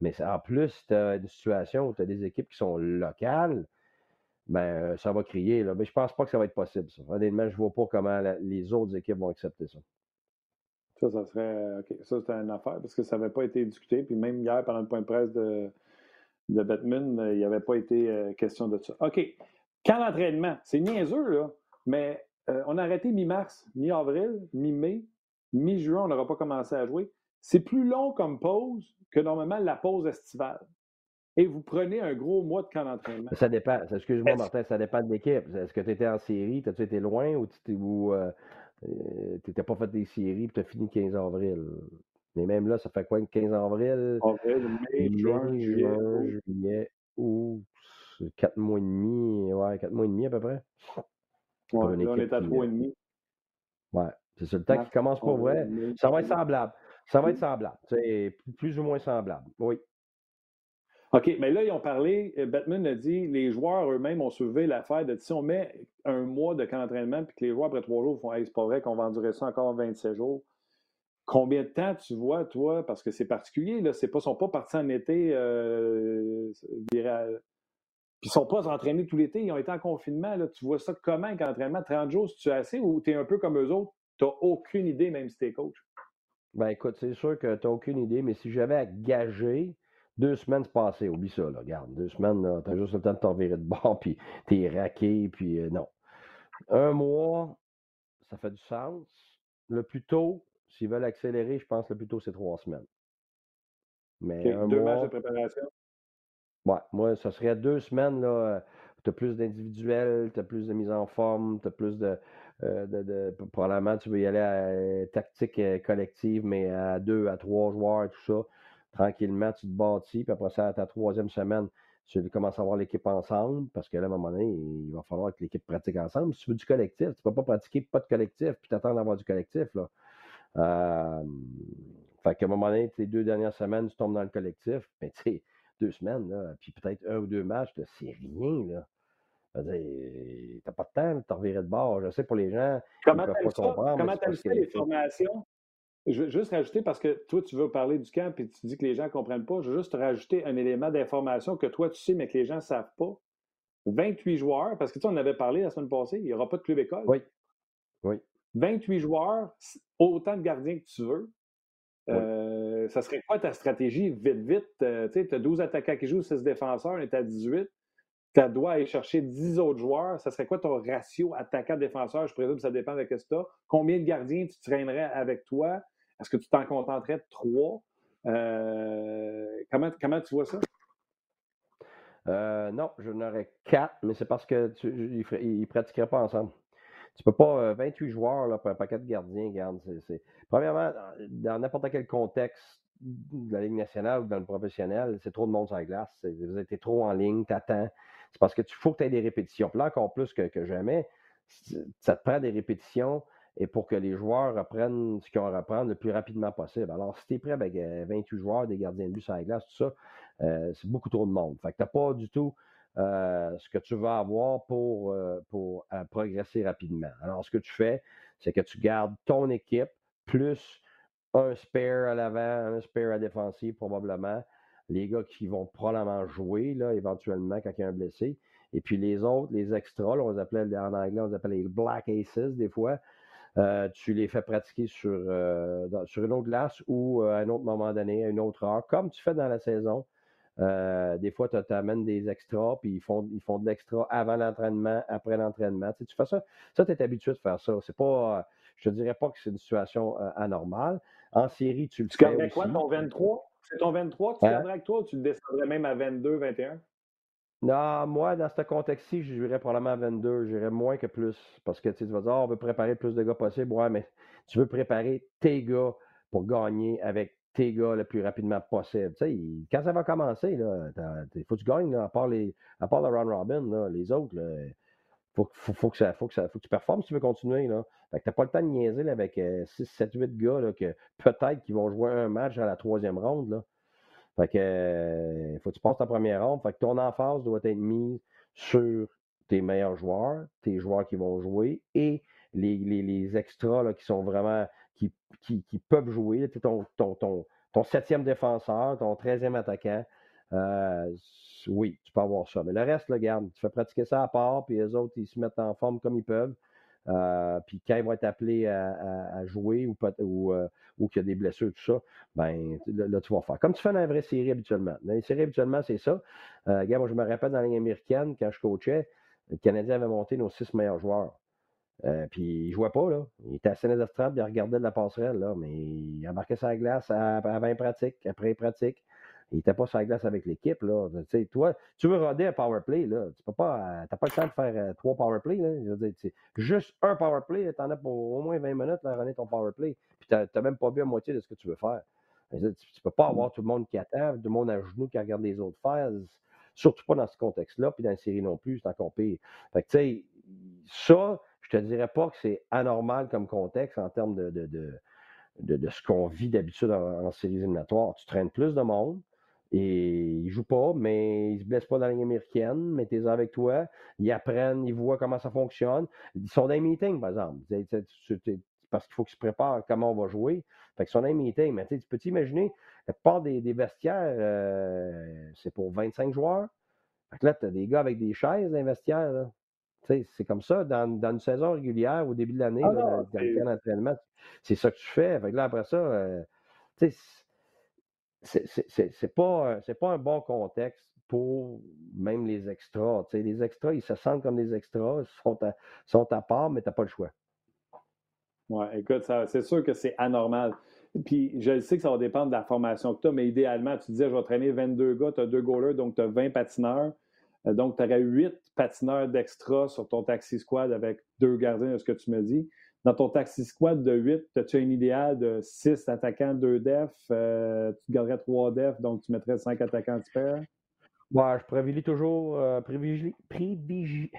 Mais en plus, tu as une situation où tu as des équipes qui sont locales, ben, ça va crier. Là. Mais je pense pas que ça va être possible, ça. Honnêtement, je vois pas comment les autres équipes vont accepter ça. Ça, ça serait. OK. Ça, c'était une affaire parce que ça n'avait pas été discuté. Puis même hier, pendant le point de presse de, de Batman, euh, il n'y avait pas été euh, question de ça. OK. Quand l'entraînement, c'est niaiseux, là, mais euh, on a arrêté mi-mars, mi-avril, mi-mai, mi-juin, on n'aura pas commencé à jouer. C'est plus long comme pause que normalement la pause estivale. Et vous prenez un gros mois de camp d'entraînement. Ça dépend. Excuse-moi, Martin, ça dépend de l'équipe. Est-ce que tu étais en série? As-tu été loin ou tu n'étais pas fait des séries et tu as fini le 15 avril? Mais même là, ça fait quoi, 15 avril? Avril, mai, juin, juillet, juillet, août, 4 mois et demi, ouais, 4 mois et demi à peu près. Ouais, là, on est à 3 et demi. Ouais, c'est ça. Le temps qui commence pour vrai. Ça va être semblable. Ça va être semblable. C'est plus ou moins semblable. Oui. OK, mais là, ils ont parlé, euh, Batman a dit, les joueurs eux-mêmes ont soulevé l'affaire de si on met un mois de camp d'entraînement puis que les joueurs, après trois jours, font hey, c'est pas vrai qu'on vendurait ça encore 27 jours. Combien de temps tu vois, toi, parce que c'est particulier, là, c'est pas, sont pas partis en été euh, viral. Puis ils sont pas entraînés tout l'été, ils ont été en confinement. Là. Tu vois ça comment qu'en entraînement? 30 jours, si tu es assez ou tu es un peu comme eux autres, tu n'as aucune idée, même si tu es coach? Ben écoute, c'est sûr que tu n'as aucune idée, mais si j'avais à gager, deux semaines se passer, oublie ça, là, regarde. Deux semaines, tu as juste le temps de t'en virer de bord, puis tu es raqué, puis euh, non. Un mois, ça fait du sens. Le plus tôt, s'ils veulent accélérer, je pense le plus tôt, c'est trois semaines. Mais deux matchs de préparation? Ouais, moi, ça serait deux semaines, là. Tu as plus d'individuels, tu as plus de mise en forme, tu as plus de, euh, de, Probablement, tu veux y aller à euh, tactique collective, mais à deux, à trois joueurs et tout ça tranquillement, tu te bâtis, puis après ça, à ta troisième semaine, tu commences à avoir l'équipe ensemble, parce que là, à un moment donné, il va falloir que l'équipe pratique ensemble. Si tu veux du collectif, tu ne peux pas pratiquer pas de collectif, puis t'attendre d'avoir du collectif. Là. Euh, fait qu'à un moment donné, les deux dernières semaines, tu tombes dans le collectif, mais tu sais, deux semaines, là, puis peut-être un ou deux matchs, c'est rien, là. T'as pas de temps de te revirer de bord. Je sais pour les gens. Comment tu Comment tu les formations? Je veux juste rajouter, parce que toi, tu veux parler du camp et tu dis que les gens ne comprennent pas. Je veux juste rajouter un élément d'information que toi, tu sais, mais que les gens ne savent pas. 28 joueurs, parce que tu en avais parlé la semaine passée, il n'y aura pas de club école. Oui. Oui. 28 joueurs, autant de gardiens que tu veux. Euh, ça serait quoi ta stratégie? Vite, vite? Euh, tu as 12 attaquants qui jouent, 6 défenseurs, on est à 18. Tu dois aller chercher 10 autres joueurs. Ça serait quoi ton ratio attaquant-défenseur? Je présume que ça dépend de ce que tu as. Combien de gardiens tu traînerais avec toi? Est-ce que tu t'en contenterais de trois? Euh, comment, comment tu vois ça? Euh, non, je n'aurais quatre, mais c'est parce que ils ne pratiqueraient pas ensemble. Tu peux pas, 28 euh, joueurs là, pour un paquet de gardiens, regarde. Premièrement, dans n'importe quel contexte de la Ligue nationale ou dans le professionnel, c'est trop de monde sur la glace. Vous êtes trop en ligne, t'attends. C'est parce que tu faut que tu aies des répétitions. là, encore plus que jamais, ça te prend des répétitions et pour que les joueurs reprennent ce qu'ils ont à reprendre le plus rapidement possible. Alors, si tu es prêt avec 28 euh, joueurs, des gardiens de but sur la glace, tout ça, euh, c'est beaucoup trop de monde. Fait que tu n'as pas du tout euh, ce que tu vas avoir pour, progresser rapidement. Alors, ce que tu fais, c'est que tu gardes ton équipe plus un spare à l'avant, un spare à défensive probablement, les gars qui vont probablement jouer là, éventuellement quand il y a un blessé. Et puis les autres, les extras, on les appelait en anglais, on les appelait les Black Aces des fois. Euh, tu les fais pratiquer sur, euh, sur une autre glace ou à un autre moment donné, à une autre heure, comme tu fais dans la saison. des fois, tu amènes des extras, puis ils font, ils font de l'extra avant l'entraînement, après l'entraînement. Tu, fais ça. Ça, tu es habitué de faire ça. C'est pas, je te dirais pas que c'est une situation anormale. En série, tu le tu fais aussi. quoi, ton 23? C'est ton 23 que tu hein? avec toi ou tu le descendrais même à 22, 21? Non, moi, dans ce contexte-ci, je dirais probablement à 22. Je dirais moins que plus. Parce que tu vas dire, oh, on veut préparer le plus de gars possible. Ouais, mais tu veux préparer tes gars pour gagner avec tes gars le plus rapidement possible. Tu sais, quand ça va commencer, il faut que tu gagnes, à, part les, à part le Ron Robin, les autres, il faut, faut, que ça, faut, que ça, faut que tu performes si tu veux continuer. Là. Fait que t'as pas le temps de niaiser avec 6, 7, 8 gars là, que peut-être qu'ils vont jouer un match à la troisième ronde. Là. Fait que euh, faut que tu passes ta première ronde. Fait que ton emphase doit être mise sur tes meilleurs joueurs, tes joueurs qui vont jouer et les, les, extras là, qui sont vraiment qui, qui, qui peuvent jouer. Ton, ton, ton, ton septième défenseur, ton treizième attaquant. Euh, oui, tu peux avoir ça. Mais le reste, là, garde, tu fais pratiquer ça à part, puis les autres, ils se mettent en forme comme ils peuvent. Euh, puis quand ils vont être appelés à, jouer ou, euh, ou qu'il y a des blessures, tout ça, ben là, tu vas faire. Comme tu fais dans la vraie série habituellement. Dans les séries, habituellement, c'est ça. Euh, moi, je me rappelle dans la ligne américaine, quand je coachais, le Canadien avait monté nos six meilleurs joueurs. Euh, puis il jouait pas, là. Il était les estrades, il regardait de la passerelle, là, mais il embarquait sa glace avant les pratiques, après les pratiques. Il n'était pas sur la glace avec l'équipe. Là. Toi, tu veux roder un power play, là. Tu peux pas. Euh, t'as pas le temps de faire euh, trois power play. Là. Juste un power play, tu en as pour au moins 20 minutes à runner ton power play. Puis tu n'as même pas vu la moitié de ce que tu veux faire. tu, ne peux pas avoir tout le monde qui attend, tout le monde à genoux qui regarde les autres faire. Surtout pas dans ce contexte-là, puis dans la série non plus, c'est encore pire. Tu sais, ça, je te dirais pas que c'est anormal comme contexte en termes de, de, de, de, ce qu'on vit d'habitude en, en séries éliminatoires. Tu traînes plus de monde, et ils jouent pas, mais ils se blessent pas dans la ligne américaine. Mettez-les avec toi. Ils apprennent, ils voient comment ça fonctionne. Ils sont dans les meetings, par exemple. Parce qu'il faut qu'ils se préparent comment on va jouer. Fait qu'ils sont dans les meetings. Mais tu peux t'imaginer, la plupart des, vestiaires, euh, c'est pour 25 joueurs. Fait que là, tu as des gars avec des chaises dans les vestiaires. C'est comme ça, dans, une saison régulière, au début de l'année, ah dans, le d'entraînement, c'est ça que tu fais. Fait que là, après ça, euh, sais c'est pas, pas un bon contexte pour même les extras. les extras, ils se sentent comme des extras, ils sont à, sont à part, mais tu n'as pas le choix. Oui, écoute, c'est sûr que c'est anormal. Puis je sais que ça va dépendre de la formation que tu as, mais idéalement, tu disais, je vais traîner 22 gars, tu as deux goalers, donc tu as 20 patineurs. Euh, donc, tu aurais 8 patineurs d'extra sur ton taxi squad avec deux gardiens, de ce que tu me dis. Dans ton taxi squad de 8, as-tu un idéal de 6 attaquants, 2 def? Euh, tu garderais 3 def, donc tu mettrais 5 attaquants tiers? Ouais, je privilégie toujours euh, privilégie,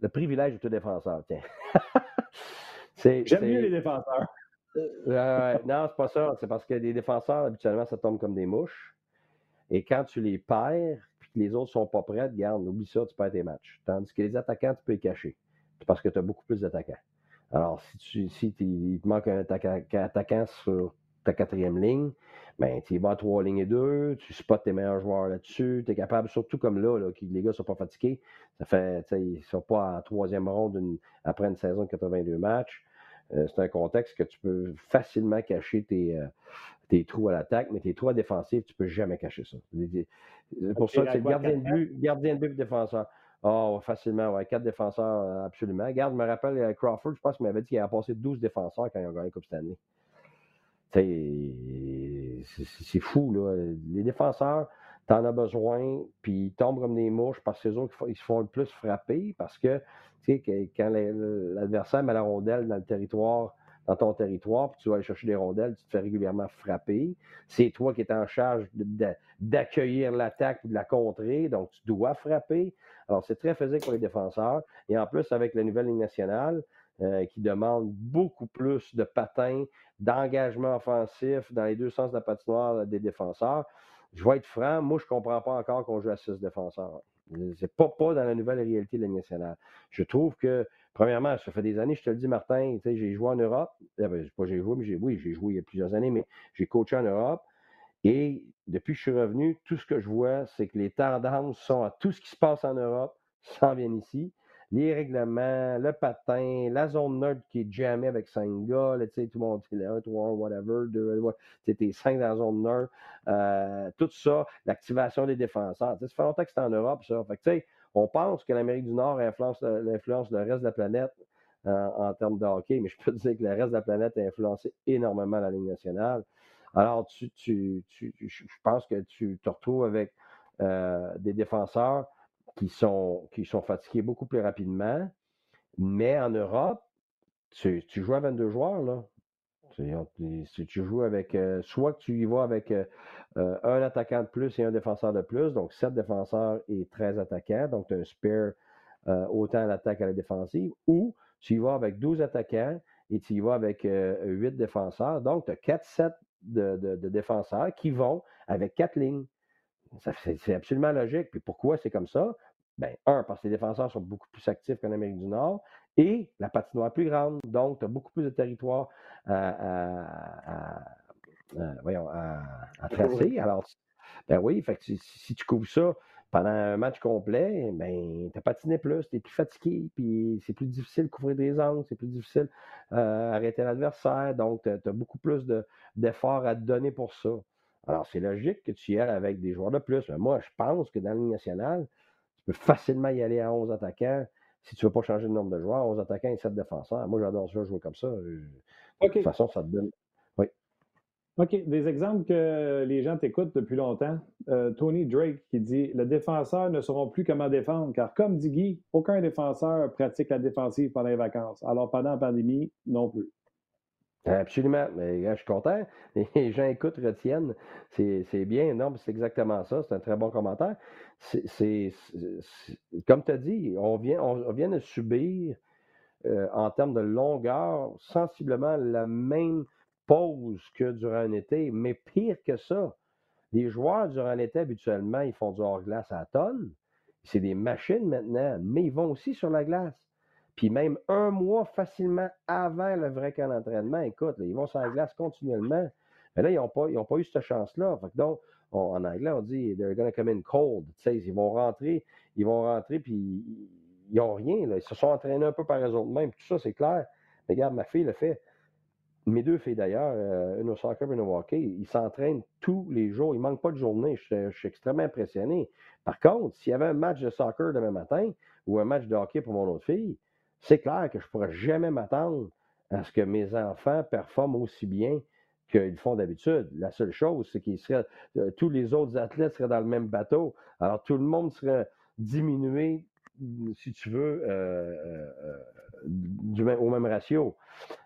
le privilège de tout défenseur, tiens. J'aime mieux les défenseurs. Euh, non, c'est pas ça. C'est parce que les défenseurs, habituellement, ça tombe comme des mouches. Et quand tu les perds, puis que les autres sont pas prêts, garde, oublie ça, tu perds tes matchs. Tandis que les attaquants, tu peux les cacher. parce que tu as beaucoup plus d'attaquants. Alors, si, tu, si il te manque un attaquant sur ta quatrième ligne, ben, tu vas à trois lignes et deux, tu spots tes meilleurs joueurs là-dessus, tu es capable, surtout comme là, là que les gars ne sont pas fatigués, ça fait, ils ne sont pas en troisième ronde après une saison de 82 matchs. Euh, c'est un contexte que tu peux facilement cacher tes, euh, tes trous à l'attaque, mais tes trous à défensif, tu ne peux jamais cacher ça. C'est pour ça que c'est gardien de but, gardien de but défenseur. Oh, facilement, ouais. Quatre défenseurs, euh, absolument. Regarde, je me rappelle, euh, Crawford, je pense qu'il m'avait dit qu'il a passé 12 défenseurs quand il a gagné Coupe Stanley. C'est fou, là. Les défenseurs, t'en as besoin, puis ils tombent comme des mouches parce que c'est eux qui se font le plus frapper parce que, tu sais, quand l'adversaire met la rondelle dans le territoire, dans ton territoire, puis tu vas aller chercher des rondelles, tu te fais régulièrement frapper. C'est toi qui es en charge d'accueillir l'attaque et de la contrer, donc tu dois frapper. Alors, c'est très physique pour les défenseurs. Et en plus, avec la nouvelle Ligue nationale, euh, qui demande beaucoup plus de patins, d'engagement offensif dans les deux sens de la patinoire des défenseurs. Je vais être franc, moi, je ne comprends pas encore qu'on joue à six défenseurs. C'est pas, pas dans la nouvelle réalité de la nationale. Je trouve que, premièrement, ça fait des années, je te le dis, Martin, j'ai joué en Europe. Eh ben, pas j'ai joué, mais oui, j'ai joué il y a plusieurs années, mais j'ai coaché en Europe. Et depuis que je suis revenu, tout ce que je vois, c'est que les tendances sont à tout ce qui se passe en Europe s'en vient ici. Les règlements, le patin, la zone neutre qui est jamais avec cinq gars, tu sais, tout le monde, c'est 1, 3, whatever, 2, t'es cinq dans la zone neutre, euh, tout ça, l'activation des défenseurs. ça fait longtemps que c'est en Europe, ça. Fait que, tu on pense que l'Amérique du Nord influence, le reste de la planète euh, en termes de hockey, mais je peux te dire que le reste de la planète a influencé énormément la Ligue nationale. Alors, tu, tu, je pense que tu te retrouves avec euh, des défenseurs qui sont, qui sont fatigués beaucoup plus rapidement, mais en Europe, tu, joues à 22 joueurs, là. Tu joues avec, euh, soit que tu y vas avec un attaquant de plus et un défenseur de plus, donc 7 défenseurs et 13 attaquants, donc tu as un spare autant à l'attaque qu'à la défensive, ou tu y vas avec 12 attaquants et tu y vas avec 8 euh, défenseurs. Donc, tu as 4 sets de, défenseurs qui vont avec 4 lignes. C'est absolument logique. Puis pourquoi c'est comme ça? Bien, un, parce que les défenseurs sont beaucoup plus actifs qu'en Amérique du Nord et la patinoire est plus grande. Donc, tu as beaucoup plus de territoire à, tracer. Alors, ben oui, fait si tu couvres ça, pendant un match complet, ben, tu as patiné plus, tu es plus fatigué, puis c'est plus difficile de couvrir des angles, c'est plus difficile euh, arrêter l'adversaire, donc tu as, beaucoup plus d'efforts à te donner pour ça. Alors, c'est logique que tu y ailles avec des joueurs de plus. Mais moi, je pense que dans la Ligue nationale, peux facilement y aller à 11 attaquants si tu ne veux pas changer le nombre de joueurs, 11 attaquants et 7 défenseurs. Moi, j'adore ça, jouer comme ça. De toute façon, ça te donne. OK. Des exemples que les gens t'écoutent depuis longtemps. Euh, Tony Drake qui dit Les défenseurs ne sauront plus comment défendre, car comme dit Guy, aucun défenseur pratique la défensive pendant les vacances. Alors pendant la pandémie, non plus. Absolument. Mais je suis content. Les gens écoutent, retiennent. C'est bien. Non, c'est exactement ça. C'est un très bon commentaire. C'est comme tu as dit, on vient, on, vient de subir euh, en termes de longueur sensiblement la même pause que durant un été, mais pire que ça, les joueurs durant l'été, habituellement, ils font du hors-glace à tonnes. C'est des machines maintenant, mais ils vont aussi sur la glace. Puis même un mois facilement avant le vrai camp d'entraînement, écoute, ils vont sur la glace continuellement. Mais là, ils n'ont pas, eu cette chance-là. Donc, en anglais, on dit they're gonna come in cold. ils vont rentrer, ils vont rentrer, puis ils n'ont rien. Ils se sont entraînés un peu par eux autres mêmes. Tout ça, c'est clair. Mais regarde, ma fille le fait. Mes deux filles d'ailleurs, euh, une au soccer une au hockey, ils s'entraînent tous les jours. Ils ne manquent pas de journée. Je, suis extrêmement impressionné. Par contre, s'il y avait un match de soccer demain matin ou un match de hockey pour mon autre fille, c'est clair que je ne pourrais jamais m'attendre à ce que mes enfants performent aussi bien qu'ils font d'habitude. La seule chose, c'est qu'ils seraient, euh, tous les autres athlètes seraient dans le même bateau. Alors tout le monde serait diminué, si tu veux, euh, au même ratio.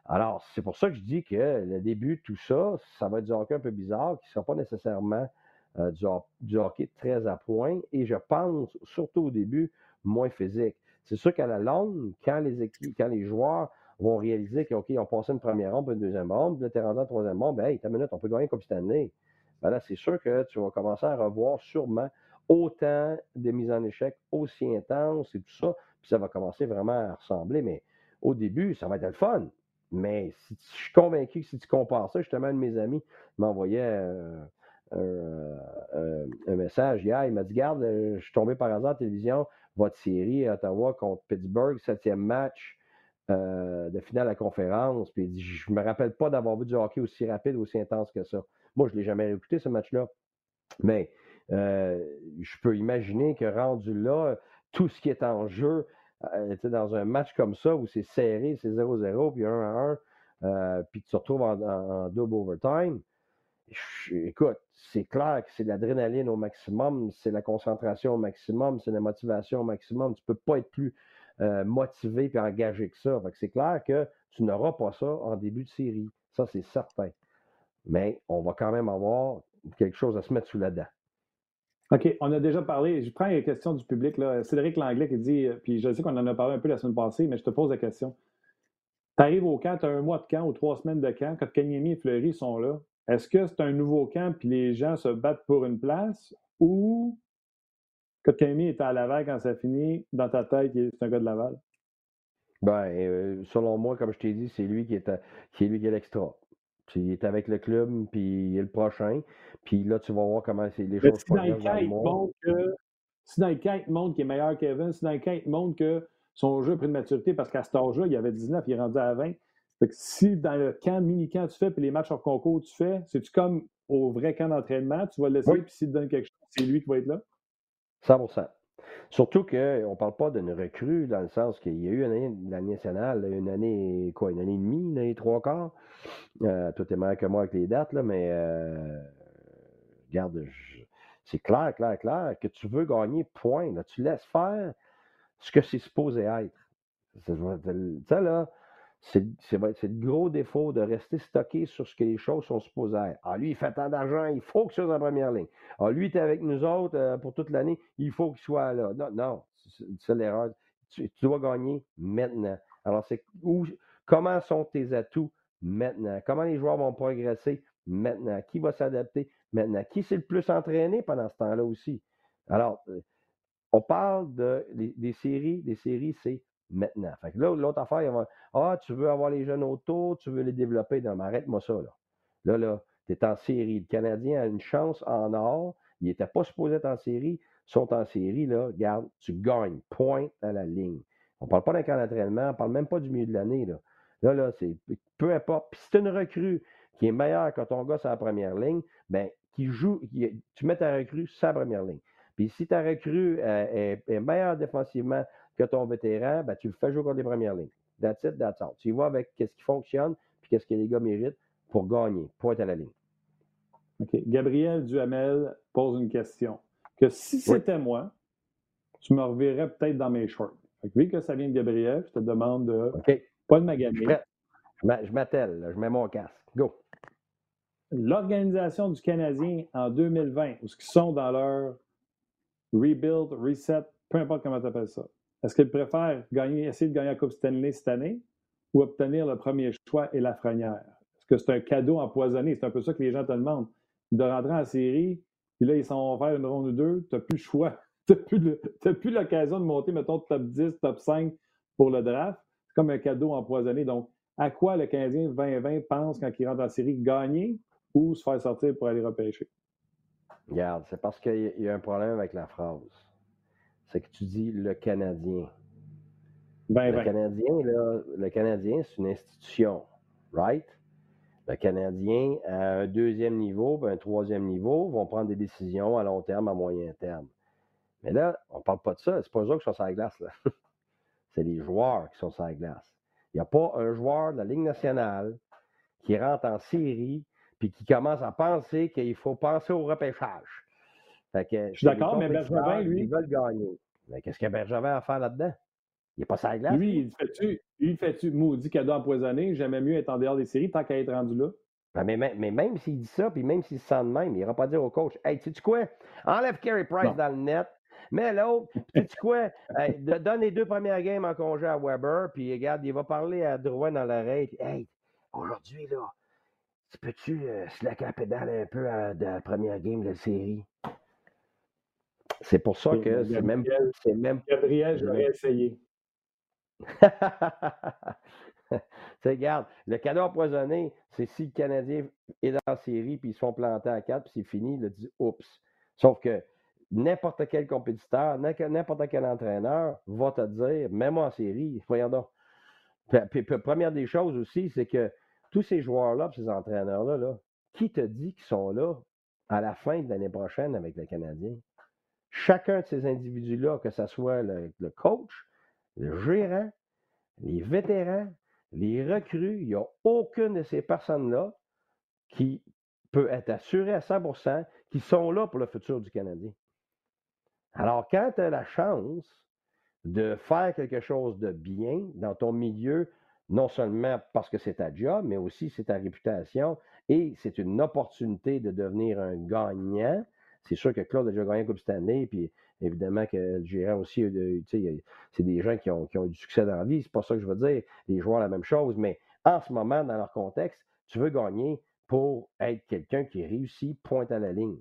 Alors, c'est pour ça que je dis que le début, tout ça, ça va être du hockey un peu bizarre, qui ne sera pas nécessairement euh, du, hockey très à point, et je pense, surtout au début, moins physique. C'est sûr qu'à la longue, quand les équipes, quand les joueurs vont réaliser qu'ils ont passé une première ronde, une deuxième ronde, puis là, tu es rendu en troisième ronde, ben, hey, ta minute, on peut gagner comme cette année. C'est sûr que tu vas commencer à revoir sûrement autant de mises en échec aussi intenses et tout ça, puis ça va commencer vraiment à ressembler, mais au début, ça va être le fun. Mais si, je suis convaincu que si tu compares ça, justement, un de mes amis m'envoyait euh, euh, un message hier. Il m'a dit Garde, euh, je suis tombé par hasard à la télévision, votre série à Ottawa contre Pittsburgh, septième match de finale à conférence. Puis il dit Je me rappelle pas d'avoir vu du hockey aussi rapide, aussi intense que ça. Moi, je ne l'ai jamais écouté, ce match-là. Mais je peux imaginer que rendu là, tout ce qui est en jeu, euh, dans un match comme ça où c'est serré, c'est 0-0, puis 1-1, euh, puis tu te retrouves en, double overtime, écoute, c'est clair que c'est l'adrénaline au maximum, c'est la concentration au maximum, c'est la motivation au maximum. Tu ne peux pas être plus euh, motivé et engagé que ça. c'est clair que tu n'auras pas ça en début de série. Ça, c'est certain. Mais on va quand même avoir quelque chose à se mettre sous la dent. OK, on a déjà parlé. Je prends les questions du public. Là. Cédric Langlais qui dit, euh, puis je sais qu'on en a parlé un peu la semaine passée, mais je te pose la question. Tu arrives au camp, tu as un mois de camp ou trois semaines de camp, quand Kanyemi et Fleury sont là. Est-ce que c'est un nouveau camp puis les gens se battent pour une place ou Kotkaniemi est à Laval quand ça finit, dans ta tête, c'est un gars de Laval? Ben, euh, selon moi, comme je t'ai dit, c'est lui qui est, qui est lui qui est l'extra. Il est avec le club, puis il est le prochain. Puis là, tu vas voir comment les choses si dans le cas, que si dans le cas, il montre qu'il est meilleur qu'Evans, si dans le cas, il montre que son jeu a pris de maturité, parce qu'à cet âge-là, il avait 19, il est rendu à 20. Fait que si dans le camp, mini-camp, tu fais, puis les matchs hors concours, tu fais, c'est-tu comme au vrai camp d'entraînement, tu vas le laisser, puis s'il te donne quelque chose, c'est lui qui va être là? 100% Surtout qu'on ne parle pas d'une recrue dans le sens qu'il y a eu une année de la nationale, une année, quoi, une année et demie, une année trois quarts. Euh, tout est meilleur que moi avec les dates, là, mais euh, regarde, c'est clair, clair, clair que tu veux gagner, point. Là, tu laisses faire ce que c'est supposé être. Ça, là, c'est le gros défaut de rester stocké sur ce que les choses sont supposées. Ah, lui, il fait tant d'argent, il faut qu'il soit en première ligne. Ah, lui, tu es avec nous autres euh, pour toute l'année, il faut qu'il soit là. Non, non, c'est l'erreur. Tu, dois gagner maintenant. Alors, c'est comment sont tes atouts maintenant? Comment les joueurs vont progresser maintenant? Qui va s'adapter maintenant? Qui s'est le plus entraîné pendant ce temps-là aussi? Alors, euh, on parle de, des séries. Des séries, c'est maintenant. Là, l'autre affaire, Ah, tu veux avoir les jeunes autour, tu veux les développer. Non, mais arrête-moi ça, là. Là, là, tu es en série. Le Canadien a une chance en or. Il n'était pas supposé être en série. Sont en série, là. Regarde, tu gagnes. Point à la ligne. On ne parle pas d'un camp d'entraînement, on ne parle même pas du milieu de l'année, là. Là, c'est peu importe. Puis si une recrue qui est meilleure que ton gars sur la première ligne, ben qui joue, tu mets ta recrue la première ligne. Puis si ta recrue euh, est, meilleure défensivement que ton vétéran, ben, tu le fais jouer contre les premières lignes. That's it, that's all. Tu y vas avec qu'est-ce qui fonctionne, puis qu'est-ce que les gars méritent pour gagner. Point à la ligne. OK. Gabriel Duhamel pose une question. Que si c'était moi, tu me reverrais peut-être dans mes shorts. vu que ça vient de Gabriel, je te demande de pas de maganer. Je m'attelle, je mets mon casque. Go. L'organisation du Canadien en 2020, où ce qu'ils sont dans leur rebuild, reset, peu importe comment tu appelles ça. Est-ce qu'ils préfèrent gagner, essayer de gagner la Coupe Stanley cette année ou obtenir le premier choix et la frenière? Est-ce que c'est un cadeau empoisonné? C'est un peu ça que les gens te demandent. De rentrer en série, puis là, ils sont faire une ronde ou deux, tu n'as plus le choix. Tu n'as plus l'occasion de monter, mettons, top 10, top 5 pour le draft. C'est comme un cadeau empoisonné. Donc, à quoi le Canadien 2020 pense quand il rentre en série? Gagner ou se faire sortir pour aller repêcher? Regarde, c'est parce qu'il y a un problème avec la phrase. C'est que tu dis le Canadien. Ben, le, ben. Canadien, là, le Canadien, c'est une institution, right? Le Canadien, à un deuxième niveau, un troisième niveau, vont prendre des décisions à long terme, à moyen terme. Mais là, on ne parle pas de ça. C'est pas eux qui sont sur la glace. Là. c'est les joueurs qui sont sur la glace. Il n'y a pas un joueur de la Ligue nationale qui rentre en série puis qui commence à penser qu'il faut penser au repêchage. je suis d'accord, mais Bergevin, lui. Ils veulent gagner. Mais qu'est-ce que Bergevin a à faire là-dedans? Il n'est pas sa glace. Lui, il fait-tu, fait-tu maudit cadeau empoisonné? J'aimais mieux être en dehors des séries tant qu'à être rendu là? Ben, mais, mais, même s'il dit ça, puis même s'il se sent de même, il n'ira pas dire au coach Hey, sais-tu quoi? Enlève Carey Price dans le net, mais l'autre, sais-tu quoi? donne les deux premières games en congé à Weber, puis regarde, il va parler à Drouin dans l'oreille. Hey, aujourd'hui, là, tu peux-tu euh, slacker la pédale un peu à, de la première game de la série? C'est pour ça que c'est même, c'est même. Gabriel, j'aurais essayé. regarde, le cadeau empoisonné, c'est si le Canadien est dans la série puis ils se font planter à quatre puis c'est fini, il a dit oups. Sauf que n'importe quel compétiteur, n'importe quel entraîneur va te dire, même en série, voyons donc. Puis, première des choses aussi, c'est que tous ces joueurs-là, ces entraîneurs-là, là, qui te dit qu'ils sont là à la fin de l'année prochaine avec le Canadien? Chacun de ces individus-là, que ce soit le, coach, le gérant, les vétérans, les recrues, il n'y a aucune de ces personnes-là qui peut être assurée à 100% qu'ils sont là pour le futur du Canadien. Alors, quand tu as la chance de faire quelque chose de bien dans ton milieu, non seulement parce que c'est ta job, mais aussi c'est ta réputation et c'est une opportunité de devenir un gagnant. C'est sûr que Claude a déjà gagné la Coupe Stanley, puis évidemment que le gérant aussi, c'est des gens qui ont, qui ont, du succès dans la vie, c'est pas ça que je veux dire. Les joueurs, la même chose, mais en ce moment, dans leur contexte, tu veux gagner pour être quelqu'un qui réussit, pointe à la ligne.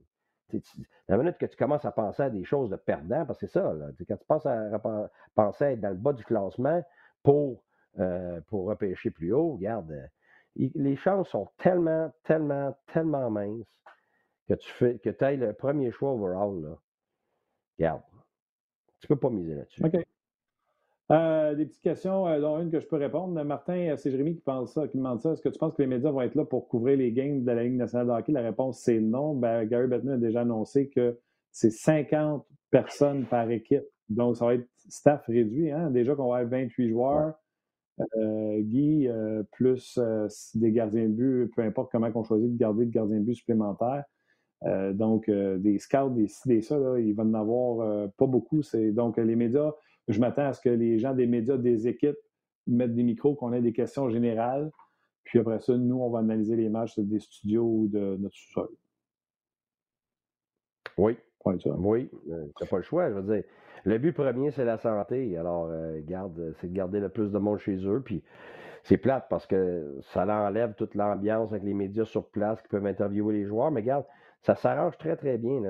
La minute que tu commences à penser à des choses de perdant, parce que c'est ça, quand tu penses à, penser à être dans le bas du classement pour euh, pour repêcher plus haut, regarde, les chances sont tellement, tellement, tellement minces que tu fais que ailles le premier choix overall. Là. Regarde. Tu peux pas miser là-dessus. OK. Euh, des petites questions, euh, dont une que je peux répondre. Martin, euh, c'est Jérémy qui pense ça, qui demande ça. Est-ce que tu penses que les médias vont être là pour couvrir les games de la Ligue nationale de hockey? La réponse, c'est non. Ben, Gary Bettman a déjà annoncé que c'est 50 personnes par équipe. Donc, ça va être staff réduit. Hein? Déjà qu'on va avoir 28 joueurs. Guy, plus des gardiens de but, peu importe comment on choisit de garder de gardiens de but supplémentaires. Donc, des scouts, des ci, des ça, là, il va en avoir pas beaucoup. Donc, les médias je m'attends à ce que les gens des médias, des équipes mettent des micros, qu'on ait des questions générales. Puis après ça, nous, on va analyser les matchs des studios ou de notre sous-sol. Oui. Oui, euh, tu n'as pas le choix. Je veux dire, le but premier, c'est la santé. Alors, euh, garde, c'est de garder le plus de monde chez eux. Puis c'est plate parce que ça enlève toute l'ambiance avec les médias sur place qui peuvent interviewer les joueurs. Mais regarde, ça s'arrange très, très bien.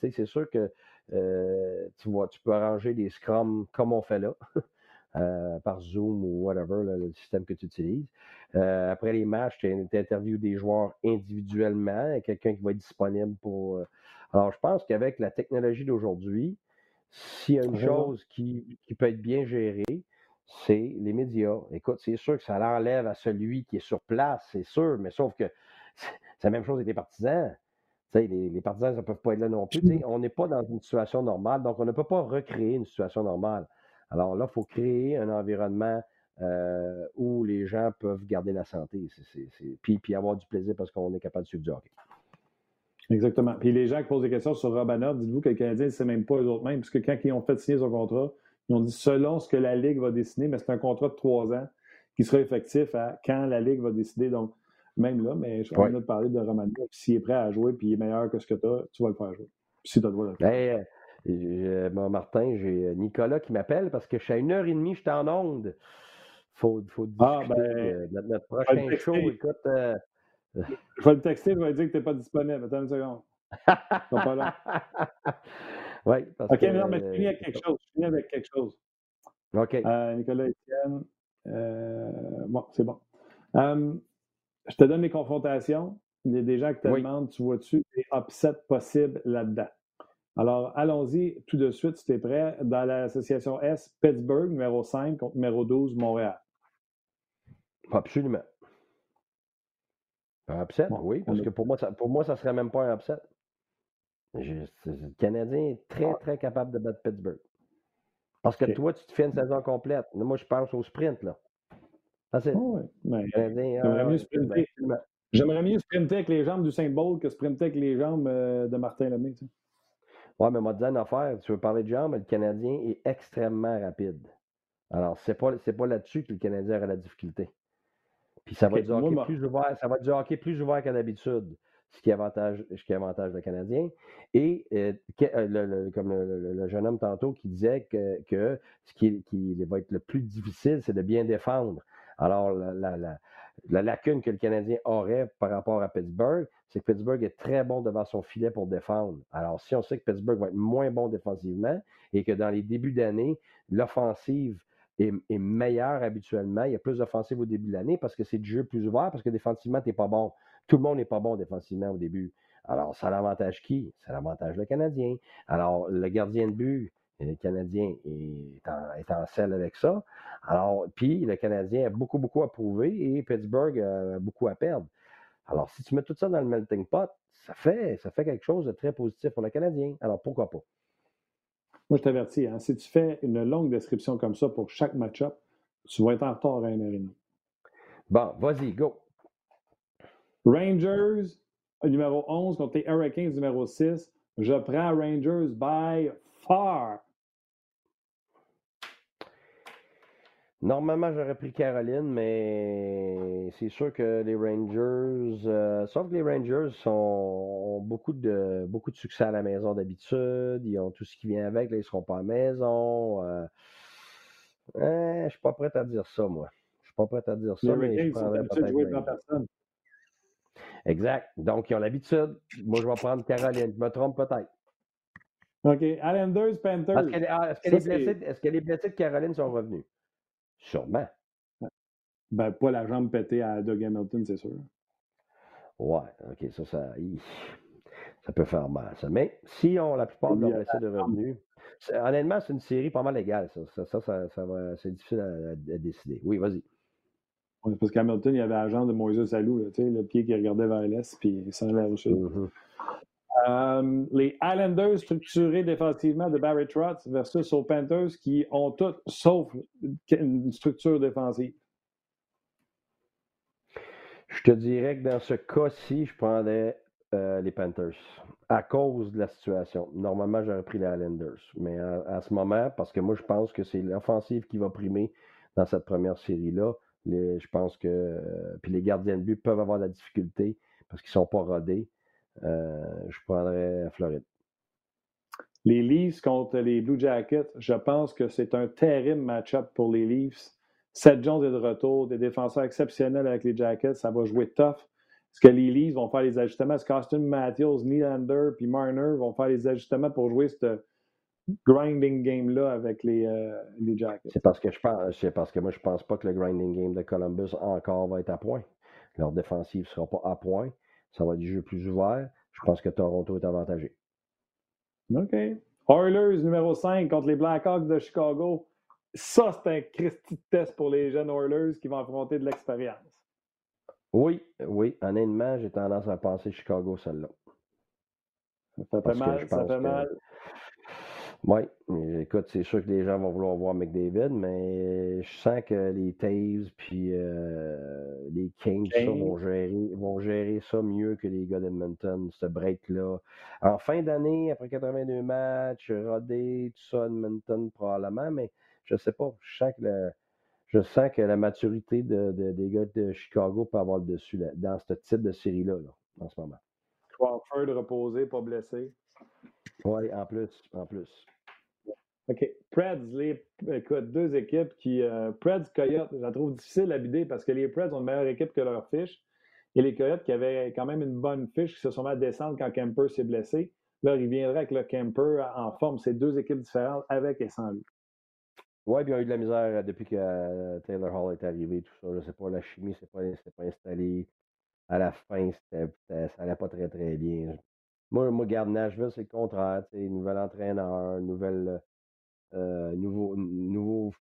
c'est sûr que euh, tu vois, tu peux arranger des scrums comme on fait là, euh, par Zoom ou whatever, le système que tu utilises. Euh, après les matchs, tu interviews des joueurs individuellement, quelqu'un qui va être disponible pour. Alors, je pense qu'avec la technologie d'aujourd'hui, s'il y a une chose qui, qui, peut être bien gérée, c'est les médias. Écoute, c'est sûr que ça l'enlève à celui qui est sur place, c'est sûr, mais sauf que c'est la même chose avec les partisans. Les, partisans ne peuvent pas être là non plus. on n'est pas dans une situation normale, donc on ne peut pas recréer une situation normale. Alors là, il faut créer un environnement euh, où les gens peuvent garder la santé. Puis avoir du plaisir parce qu'on est capable de suivre du hockey. Exactement. Puis les gens qui posent des questions sur Robanov, dites-vous que le Canadien ne sait même pas eux-mêmes, puisque quand ils ont fait signer son contrat, ils ont dit selon ce que la Ligue va décider, mais c'est un contrat de trois ans qui sera effectif à quand la Ligue va décider. Même là, mais je suis en train de parler de Romanov. S'il est prêt à jouer puis il est meilleur que ce que tu as, tu vas le faire jouer. si tu as le droit de ben, euh, Martin, j'ai Nicolas qui m'appelle parce que je suis à une heure et demie, je suis en onde. Faut, faut ah, discuter ah, ben, notre, prochain show. Écoute, euh, Je vais le texter, je vais dire que tu n'es pas disponible. Attends une seconde. pas là. Oui, parce OK, que, non, mais je finis avec quelque chose. Je finis avec quelque chose. OK. Euh, Nicolas Etienne. bon, c'est bon je te donne les confrontations. Il y a des gens qui te demandent, tu vois-tu des upsets possibles là-dedans? Alors, allons-y tout de suite, si tu es prêt. Dans l'association S, Pittsburgh, numéro 5 contre numéro 12, Montréal. Absolument. Un upset, oui, parce que pour moi, ça, pour moi, ça serait même pas un upset. le Canadien est très, ah. très capable de battre Pittsburgh. Parce que toi, tu te fais une saison complète. Moi, je pense au sprint, là. J'aimerais, mieux sprinter. J'aimerais mieux sprinter avec les jambes du Saint-Paul que sprinter avec les jambes euh, de Martin Lemay. Tu Oui, mais moi, dis une affaire. Tu veux parler de jambes, le Canadien est extrêmement rapide. Alors, c'est pas, pas là-dessus que le Canadien aura la difficulté. Puis ça va, être du hockey plus ouvert, ça va être du hockey plus ouvert qu'à d'habitude, ce qui avantage, ce qui avantage le Canadien. Et euh, euh, comme le, jeune homme tantôt qui disait que, que ce qui, qui va être le plus difficile, c'est de bien défendre. Alors, la, lacune que le Canadien aurait par rapport à Pittsburgh, c'est que Pittsburgh est très bon devant son filet pour défendre. Alors, si on sait que Pittsburgh va être moins bon défensivement et que dans les débuts d'année, l'offensive est, meilleure habituellement, il y a plus d'offensive au début de l'année parce que c'est du jeu plus ouvert, parce que défensivement, tu n'es pas bon. Tout le monde n'est pas bon défensivement au début. Alors, ça l'avantage qui? Ça l'avantage le Canadien. Alors, le gardien de but, le Canadien est en, est en selle avec ça. Alors, puis le Canadien a beaucoup, beaucoup à prouver et Pittsburgh a beaucoup à perdre. Alors, si tu mets tout ça dans le melting pot, ça fait, ça fait quelque chose de très positif pour le Canadien. Alors, pourquoi pas? Moi, je t'avertis, hein, si tu fais une longue description comme ça pour chaque match-up, tu vas être en retard à une heure et demie. Bon, vas-y, go. Rangers, numéro 11, contre les Hurricanes, numéro 6. Je prends Rangers by far. Normalement, j'aurais pris Caroline, mais c'est sûr que les Rangers, euh, sauf que les Rangers sont, ont beaucoup de, beaucoup de succès à la maison d'habitude. Ils ont tout ce qui vient avec. Là, ils ne seront pas à la maison. Euh, hein, je suis pas prêt à dire ça, moi. Je suis pas prêt à dire ça, mais je prendrais peut-être. personne. Exact. Donc, ils ont l'habitude. Moi, je vais prendre Caroline. Je me trompe peut-être. OK. Islanders, Panthers. Est-ce que, les est-ce que les blessés de Caroline sont revenus? Sûrement. Ben, pas la jambe pétée à Doug Hamilton, c'est sûr. Ouais, ok, ça, ça, ça peut faire mal, ça. Mais si on la plupart de leurs blessés de revenus, honnêtement, c'est une série pas mal égale, ça. Ça, ça, c'est difficile à, décider. Oui, vas-y. parce qu'Hamilton, il y avait la jambe de Moïse Salou, le pied qui regardait vers l'est, puis allait au sud. Euh, les Islanders structurés défensivement de Barry Trotz versus aux Panthers qui ont tout sauf une structure défensive. Je te dirais que dans ce cas-ci, je prendrais euh, les Panthers à cause de la situation. Normalement, j'aurais pris les Islanders. Mais à, ce moment, parce que moi, je pense que c'est l'offensive qui va primer dans cette première série-là. je pense que. Euh, puis les gardiens de but peuvent avoir de la difficulté parce qu'ils ne sont pas rodés. Euh, je prendrais Floride. Les Leafs contre les Blue Jackets, je pense que c'est un terrible match-up pour les Leafs. Seth Jones est de retour, des défenseurs exceptionnels avec les Jackets, ça va jouer tough. Est-ce que les Leafs vont faire les ajustements? Est-ce qu'Austin Matthews, Nylander puis Marner vont faire les ajustements pour jouer ce grinding game-là avec les, euh, Jackets? C'est parce que je pense, c'est parce que moi je pense pas que le grinding game de Columbus encore va être à point. Leur défensive ne sera pas à point. Ça va être du jeu plus ouvert. Je pense que Toronto est avantagé. OK. Oilers numéro 5 contre les Blackhawks de Chicago. Ça, c'est un Christy test pour les jeunes Oilers qui vont affronter de l'expérience. Oui, oui. Honnêtement, j'ai tendance à penser Chicago, celle-là. Ça fait mal, ça fait mal. Oui, écoute, c'est sûr que les gens vont vouloir voir McDavid, mais je sens que les Taves puis euh, les Kings vont, gérer, vont gérer ça mieux que les gars d'Edmonton, ce break-là. En fin d'année, après 82 matchs, rodé, tout ça, Edmonton probablement, mais je sais pas. Je sens que, je sens que la maturité de, des gars de Chicago peut avoir le dessus dans ce type de série-là, en ce moment. Crawford reposé, pas blessé. Oui, en plus, en plus. OK. Preds, les, écoute, deux équipes qui. Euh, Preds, Coyotes, je la trouve difficile à bider parce que les Preds ont une meilleure équipe que leur fiche. Et les Coyotes qui avaient quand même une bonne fiche, qui se sont mis à descendre quand Kemper s'est blessé. Là, ils viendraient avec le Kemper en forme. C'est deux équipes différentes avec et sans lui. Oui, puis ils ont eu de la misère euh, depuis que euh, Taylor Hall est arrivé, tout ça. Je sais pas, la chimie s'est pas, pas installée. À la fin, ça n'allait pas très, très bien. Moi, moi, garde Nashville, c'est le contraire. Nouvel entraîneur, nouvelle, euh, nouveau, nouveau,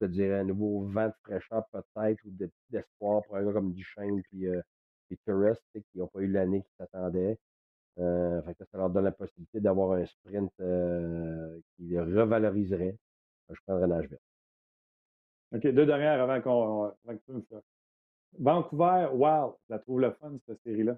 je te dirais, un nouveau vent de fraîcheur peut-être ou d'espoir pour un gars comme Duchesne puis, euh, puis qui n'ont pas eu l'année qu'ils s'attendaient. Euh, ça leur donne la possibilité d'avoir un sprint euh, qui les revaloriserait. Je prendrais Nashville. OK, deux dernières avant qu'on. Vancouver, wow, je la trouve le fun, cette série-là.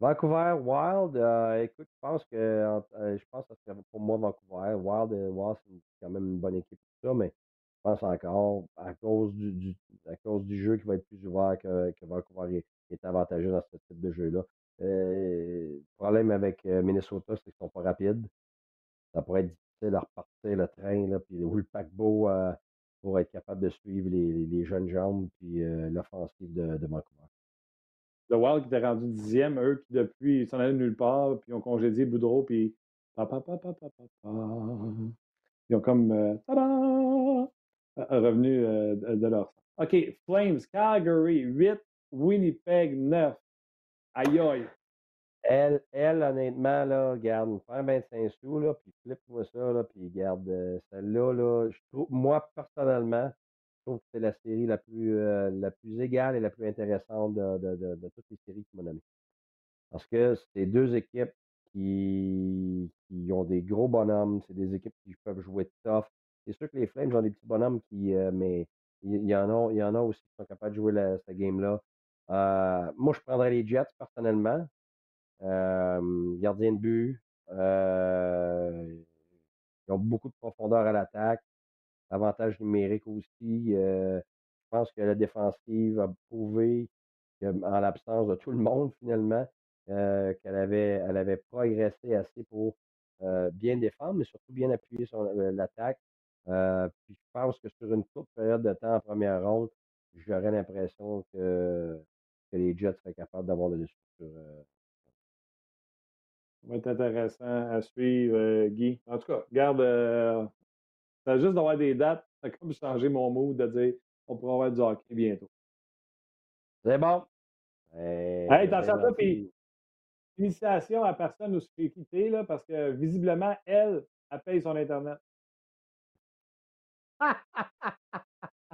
Vancouver Wild, euh, écoute, je pense que euh, je pense que pour moi Vancouver. Wild, euh, Wild c'est quand même une bonne équipe tout ça, mais je pense encore à cause du, à cause du jeu qui va être plus ouvert que, que Vancouver est, est, avantageux dans ce type de jeu-là. le problème avec Minnesota, c'est qu'ils sont pas rapides. Ça pourrait être difficile à repartir le train, là, puis ou le paquebot pour être capable de suivre les, les jeunes jambes puis l'offensive de Vancouver le Wild qui était rendu dixième, eux qui depuis ils s'en allaient nulle part, puis ils ont congédié Boudreau, puis ils ont comme euh, revenu euh, de leur OK, Flames, Calgary, 8, Winnipeg, 9. Aïe aïe. Elle, elle, honnêtement, là, garde, prends 25 sous, là, puis flippe-moi ça, là, puis garde euh, celle-là, là, je trouve, moi, personnellement, trouve que c'est la série la plus, euh, la plus égale et la plus intéressante de, toutes les séries qui m'ont nommé. Parce que c'est deux équipes qui, ont des gros bonhommes, c'est des équipes qui peuvent jouer tough. C'est sûr que les Flames ont des petits bonhommes qui, euh, mais il y, en a, aussi qui sont capables de jouer cette game-là. Euh, moi, je prendrais les Jets personnellement. gardien de but. ils ont beaucoup de profondeur à l'attaque avantage numérique aussi. Euh, je pense que la défensive a prouvé en l'absence de tout le monde, finalement, euh, qu'elle avait, elle avait progressé assez pour euh, bien défendre, mais surtout bien appuyer sur l'attaque. puis je pense que sur une courte période de temps en première ronde, j'aurais l'impression que, que, les Jets seraient capables d'avoir le dessus sur. ça va être intéressant à suivre, Guy. En tout cas, garde, juste d'avoir des dates, ça a comme changé mon mood de dire on pourra avoir du hockey bientôt. C'est bon. Hey, attention à puis félicitations à personne où se fait quitter, là, parce que visiblement, elle, elle paye son Internet.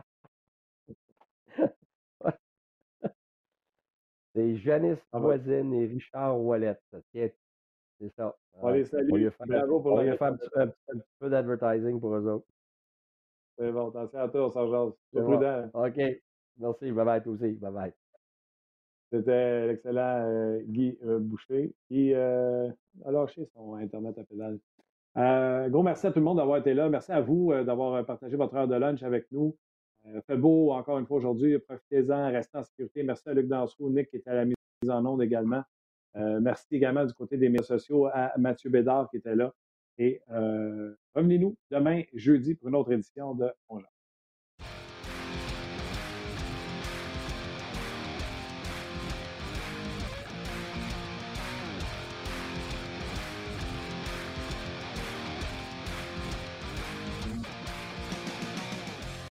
C'est Janice ah Voisine et Richard Wallet. C'est ça. On les salue. On lui faire, on un, petit, peu d'advertising pour eux autres. C'est bon, attention à toi, on s'en jase. prudent. OK. Merci. Bye bye, toi aussi. Bye bye. C'était l'excellent euh, Guy euh, Boucher qui euh, a lâché son Internet à pédale. gros merci à tout le monde d'avoir été là. Merci à vous d'avoir partagé votre heure de lunch avec nous. Fait beau encore une fois aujourd'hui. Profitez-en, restez en sécurité. Merci à Luc Dansereau, Nick qui était à la mise en onde également. Merci également du côté des médias sociaux à Mathieu Bédard qui était là. Et revenez-nous demain, jeudi, pour une autre édition de On